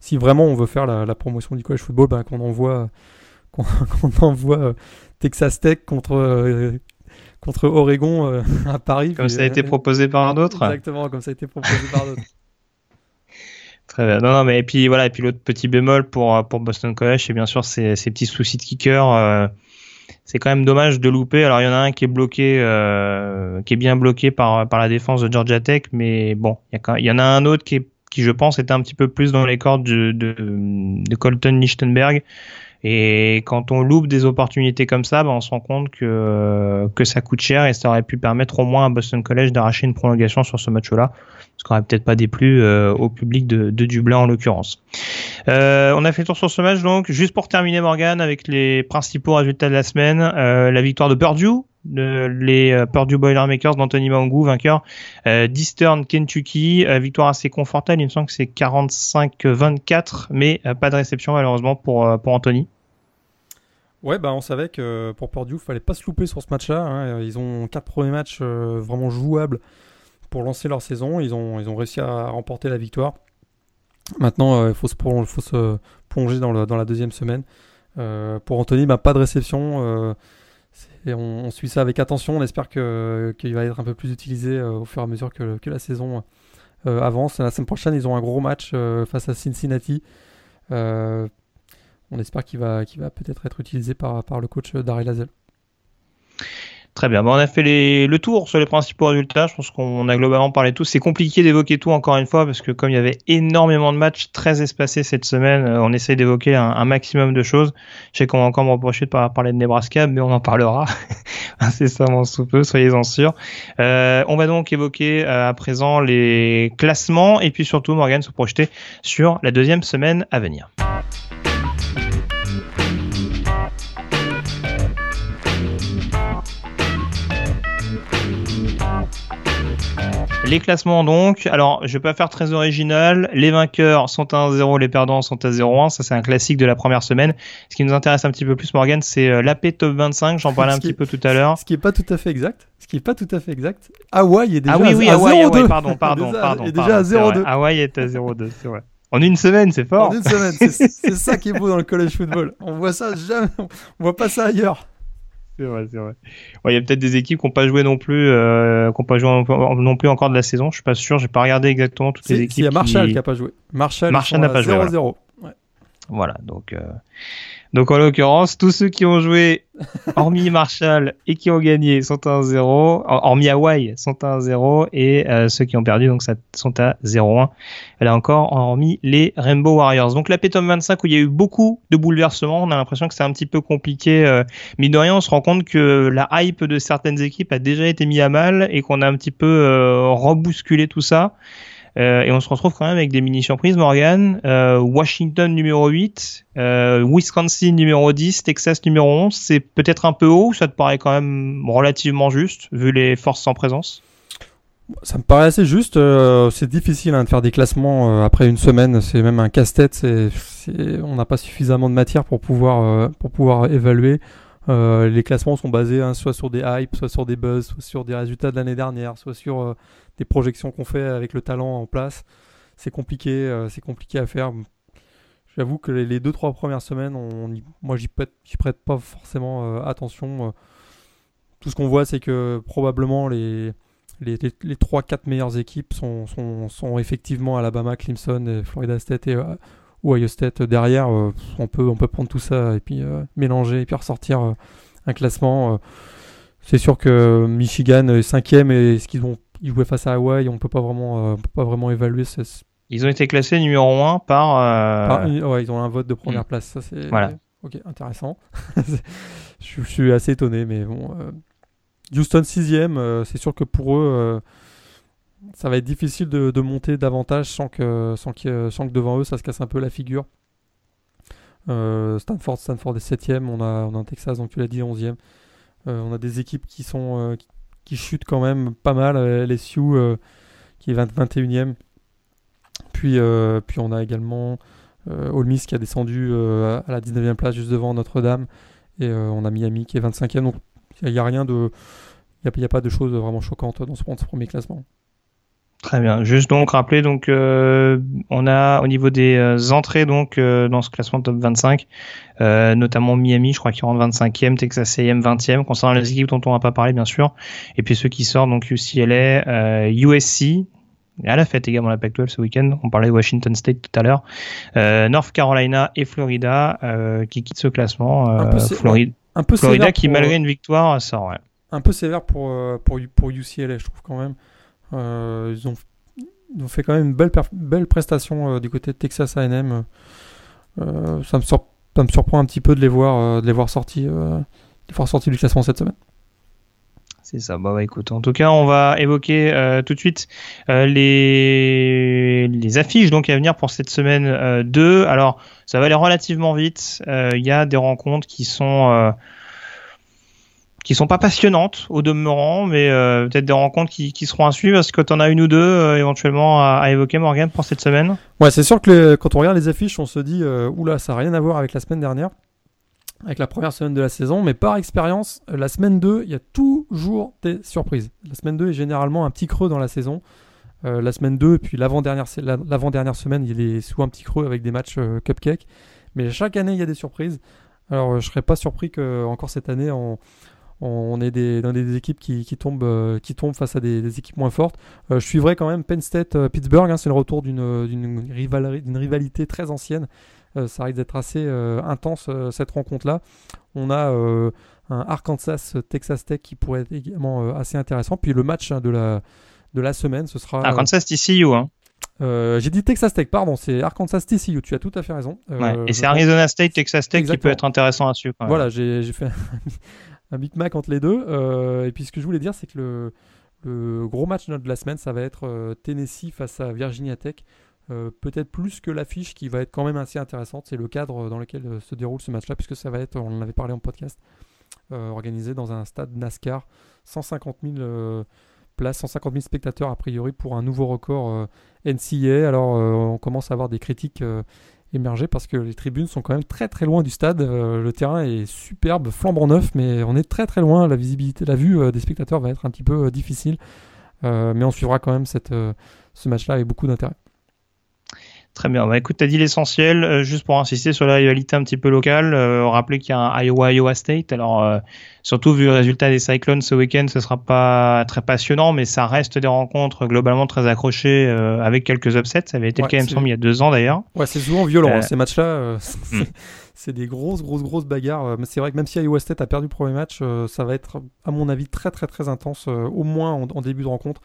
si vraiment on veut faire la, promotion du college football, ben, qu'on envoie, qu'on, envoie Texas Tech contre contre Oregon euh, à Paris. Comme ça a été euh, proposé par d'autres. Exactement, comme ça a été proposé par d'autres. Très bien. Non, non, mais et puis voilà, et puis l'autre petit bémol pour pour Boston College, c'est bien sûr ces, ces petits soucis de kicker. Euh, c'est quand même dommage de louper. Alors il y en a un qui est bloqué, euh, qui est bien bloqué par par la défense de Georgia Tech, mais bon, il y, il y en a un autre qui est, qui je pense était un petit peu plus dans les cordes de, de, de Colton Lichtenberg et quand on loupe des opportunités comme ça, bah, on se rend compte que, que ça coûte cher et ça aurait pu permettre au moins à Boston College d'arracher une prolongation sur ce match-là, ce qui aurait peut-être pas déplu euh, au public de, de, Dublin en l'occurrence. Euh, on a fait le tour sur ce match donc. Juste pour terminer Morgan avec les principaux résultats de la semaine, euh, la victoire de Purdue les euh, Purdue Boilermakers d'Anthony Mangou, vainqueur euh, d'Eastern Kentucky. Euh, victoire assez confortable, il me semble que c'est 45-24, mais pas de réception malheureusement pour, pour Anthony. Ouais, bah on savait que pour Purdue, il fallait pas se louper sur ce match-là. Hein. Ils ont quatre premiers matchs vraiment jouables pour lancer leur saison. Ils ont, ils ont réussi à remporter la victoire. Maintenant, il faut, se, plonger dans, la deuxième semaine. pour Anthony, bah, pas de réception on, suit ça avec attention. On espère qu'il va être un peu plus utilisé euh, au fur et à mesure que, la saison euh, avance. La semaine prochaine, ils ont un gros match euh, face à Cincinnati. On espère qu'il va, peut-être être utilisé par, le coach Daryl Hazel. Très bien. Bon, on a fait le tour sur les principaux résultats. Je pense qu'on a globalement parlé de tout. C'est compliqué d'évoquer tout encore une fois parce que comme il y avait énormément de matchs très espacés cette semaine, euh, on essaye d'évoquer un, maximum de choses. Je sais qu'on va encore me reprocher de pas parler de Nebraska, mais on en parlera incessamment sous peu, soyez-en sûrs. Euh, on va donc évoquer euh, à présent les classements et puis surtout Morgan se projeter sur la deuxième semaine à venir. Les classements donc, alors je vais pas faire très original, les vainqueurs sont à 1-0, les perdants sont à 0-1, ça c'est un classique de la première semaine. Ce qui nous intéresse un petit peu plus Morgan, c'est euh, l'AP Top 25, j'en parlais un petit peu tout à l'heure. Ce qui est pas tout à fait exact, ce qui est pas tout à fait exact. Hawaï est déjà ah oui, oui, à, Hawaï, 0-2. pardon, pardon, pardon. est déjà à 0-2. Hawaï est à 0-2, c'est vrai. En une semaine, c'est fort. En une semaine, c'est ça qui est beau dans le college football. On voit ça jamais, on voit pas ça ailleurs. C'est vrai, c'est vrai. Il y a peut-être des équipes qui n'ont pas joué non plus, euh, qui pas joué non plus encore de la saison. Je suis pas sûr. J'ai pas regardé exactement toutes les équipes. Il y a Marshall qui n'a pas joué. Marshall, Marshall n'a pas joué. 0-0. Voilà. voilà. donc. Euh... Donc en l'occurrence, tous ceux qui ont joué, hormis Marshall, et qui ont gagné sont à 1-0, hormis Hawaï sont à 1-0, et euh, ceux qui ont perdu donc ça, sont à 0-1. Là encore, hormis les Rainbow Warriors. Donc la P-Tom 25 où il y a eu beaucoup de bouleversements, on a l'impression que c'est un petit peu compliqué. Euh, mais de rien, on se rend compte que la hype de certaines équipes a déjà été mise à mal et qu'on a un petit peu euh, rebousculé tout ça. Euh, et on se retrouve quand même avec des mini surprises, Morgan. Euh, Washington numéro 8, euh, Wisconsin numéro 10, Texas numéro 11. C'est peut-être un peu haut, ça te paraît quand même relativement juste, vu les forces sans présence? Ça me paraît assez juste. c'est difficile hein, de faire des classements après une semaine. C'est même un casse-tête. on n'a pas suffisamment de matière pour pouvoir, pour pouvoir évaluer. les classements sont basés hein, soit sur des hypes, soit sur des buzz, soit sur des résultats de l'année dernière, soit sur des projections qu'on fait avec le talent en place. C'est compliqué, c'est compliqué à faire. J'avoue que les, deux trois premières semaines, on, moi j'y prête, pas forcément attention. tout ce qu'on voit, c'est que probablement les les, les, 3-4 meilleures équipes sont, sont, sont, effectivement Alabama, Clemson, Florida State et euh, Ohio State derrière. Euh, on, peut, on peut prendre tout ça et puis euh, mélanger et puis ressortir un classement. c'est sûr que Michigan est cinquième et ce qu'ils ont ils jouaient face à Hawaii, on peut pas vraiment, peut pas vraiment évaluer. Ils ont été classés numéro 1 par. ouais, ils ont un vote de première hmm. place. Ça, c'est voilà. ok, intéressant. je, suis assez étonné, mais bon. Houston 6ème, euh, c'est sûr que pour eux, euh, ça va être difficile de, monter davantage sans que, sans, que devant eux, ça se casse un peu la figure. Euh, Stanford, Stanford est 7ème, on a, on a un Texas, donc tu l'as dit, 11ème. on a des équipes qui, sont, qui, chutent quand même pas mal. LSU qui est 21ème. Puis, puis on a également Ole Miss qui a descendu à la 19e place juste devant Notre-Dame. Et on a Miami qui est 25e. Donc il n'y a, rien de. Il n'y a, pas de choses vraiment choquantes dans ce, premier classement. Très bien. Juste donc rappeler donc euh, on a au niveau des euh, entrées donc euh, dans ce classement top 25 notamment Miami je crois qui rentre 25e Texas A&M 20e concernant les équipes dont on va pas parler bien sûr et puis ceux qui sortent donc UCLA USC et à la fête également la Pac-12 ce week-end. On parlait de Washington State tout à l'heure. North Carolina et Florida qui quittent ce classement. Floride un peu Florida qui, malgré une victoire, sort. Ouais. Un peu sévère pour, pour, pour UCLA, je trouve quand même. Euh, ils, ont, fait quand même une belle, prestation euh, du côté de Texas A&M. ça, me ça me surprend un petit peu de les voir, de sortis, du classement cette semaine. C'est ça. Bah, bah, écoute, en tout cas, on va évoquer euh, tout de suite euh, les, affiches donc à venir pour cette semaine euh, 2. Alors, ça va aller relativement vite. Euh, il y a des rencontres qui sont qui sont pas passionnantes au demeurant, mais peut-être des rencontres qui, qui, seront à suivre. Est-ce que tu en as une ou deux éventuellement à, évoquer, Morgan, pour cette semaine? Ouais, c'est sûr que quand on regarde les affiches, on se dit oula, ça n'a rien à voir avec la semaine dernière avec la première semaine de la saison, mais par expérience, euh, la semaine 2, il y a toujours des surprises. La semaine 2 est généralement un petit creux dans la saison. Euh, la semaine 2 et puis l'avant-dernière, l'avant-dernière semaine, il est souvent un petit creux avec des matchs euh, cupcake. Mais chaque année, il y a des surprises. Alors, je serais pas surpris que encore cette année, on, on des, dans des équipes qui, tombent, qui tombent face à des, équipes moins fortes. je suivrai quand même Penn State-Pittsburgh. Hein, c'est le retour d'une, d'une rivalité très ancienne. Euh, ça risque d'être assez euh, intense euh, cette rencontre-là. On a un Arkansas-Texas Tech qui pourrait être également assez intéressant. Puis le match hein, de, la, de la semaine, ce sera. Arkansas TCU, hein. J'ai dit Texas Tech, pardon, c'est Arkansas TCU, tu as tout à fait raison. et c'est Arizona State, Texas Tech qui peut être intéressant à suivre. Voilà, j'ai fait un Big Mac entre les deux. et puis ce que je voulais dire, c'est que le, gros match de la semaine, ça va être Tennessee face à Virginia Tech. Euh, peut-être plus que l'affiche qui va être quand même assez intéressante. C'est le cadre dans lequel euh, se déroule ce match-là, puisque ça va être, on en avait parlé en podcast, euh, organisé dans un stade NASCAR. 150 000 places, 150 000 spectateurs a priori pour un nouveau record NCA. Alors on commence à avoir des critiques émerger parce que les tribunes sont quand même très très loin du stade. le terrain est superbe, flambant neuf, mais on est très très loin. La visibilité, la vue des spectateurs va être un petit peu difficile. mais on suivra quand même ce match-là avec beaucoup d'intérêt. Très bien. Bah, écoute, tu as dit l'essentiel. Euh, juste pour insister sur la rivalité un petit peu locale, euh, rappeler qu'il y a un Iowa-Iowa State. Alors, euh, surtout vu le résultat des Cyclones ce week-end, ce sera pas très passionnant, mais ça reste des rencontres globalement très accrochées avec quelques upsets. Ça avait été le cas, il il y a deux ans d'ailleurs. Ouais, c'est souvent violent, hein, ces matchs-là. Hmm. c'est des grosses, grosses, grosses bagarres. Mais c'est vrai que même si Iowa State a perdu le premier match, ça va être, à mon avis, très, très, très intense, au moins en, en, début de rencontre.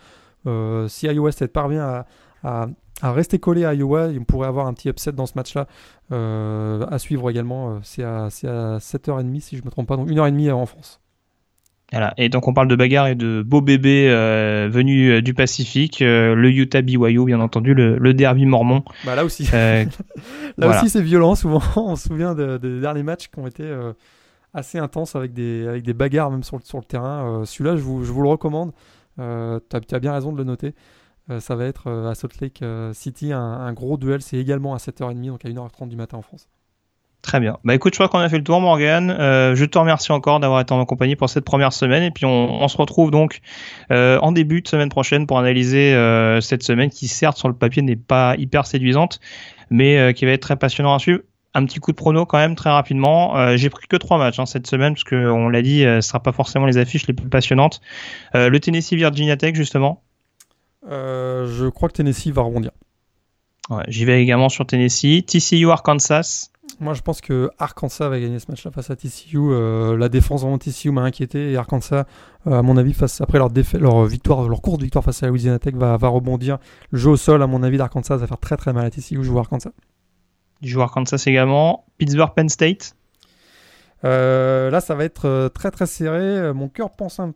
si Iowa State parvient à à, rester collé à Iowa. On pourrait avoir un petit upset dans ce match-là euh, à suivre également. Euh, c'est à, à 7h30 si je ne me trompe pas, donc 1h30 en France. Voilà. Et donc on parle de bagarre et de beaux bébés euh, venus du Pacifique, le Utah BYU bien entendu, le, derby mormon. Bah là aussi, là aussi c'est violent. Souvent, on se souvient des derniers matchs qui ont été assez intenses avec des avec des bagarres même sur le, sur le terrain. Celui-là, je vous, je vous, le recommande. tu as, as, bien raison de le noter. Euh, ça va être euh, à Salt Lake euh, City un, gros duel. C'est également à 7h30, donc à 1h30 du matin en France. Très bien. Bah écoute, je crois qu'on a fait le tour, Morgan. Je te remercie encore d'avoir été en compagnie pour cette première semaine. Et puis on, se retrouve donc en début de semaine prochaine pour analyser cette semaine qui, certes, sur le papier n'est pas hyper séduisante, mais qui va être très passionnant à suivre. Un petit coup de prono quand même très rapidement. J'ai pris que trois matchs hein, cette semaine parce que on l'a dit, ce sera pas forcément les affiches les plus passionnantes. le Tennessee Virginia Tech justement. Je crois que Tennessee va rebondir. Ouais, J'y vais également sur Tennessee. TCU Arkansas. Moi, je pense que Arkansas va gagner ce match-là face à TCU. Euh, la défense vraiment TCU m'a inquiété et Arkansas, euh, à mon avis, face après leur, leur victoire, leur courte victoire face à la Louisiana Tech, va, va rebondir. Le jeu au sol, à mon avis, d'Arkansas va faire très très mal à TCU. Je joue Arkansas. Je joue Arkansas également. Pittsburgh Penn State. Euh, là, ça va être très très serré. Mon cœur penche un,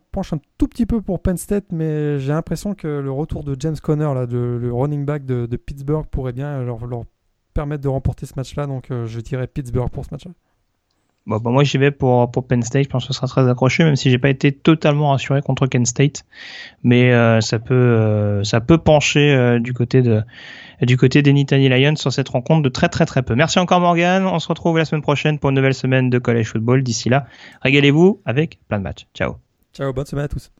tout petit peu pour Penn State, mais j'ai l'impression que le retour de James Conner, là, le running back de, Pittsburgh, pourrait bien leur, leur permettre de remporter ce match-là. Donc euh, je dirais Pittsburgh pour ce match-là. Bon, bah moi j'y vais pour, pour Penn State, je pense que ce sera très accroché, même si j'ai pas été totalement rassuré contre Kent State, mais euh, ça peut euh, ça peut pencher du côté de du côté des Nittany Lions sur cette rencontre de très très très peu. Merci encore Morgan, on se retrouve la semaine prochaine pour une nouvelle semaine de college football. D'ici là, régalez-vous avec plein de matchs. Ciao. Ciao, bonne semaine à tous.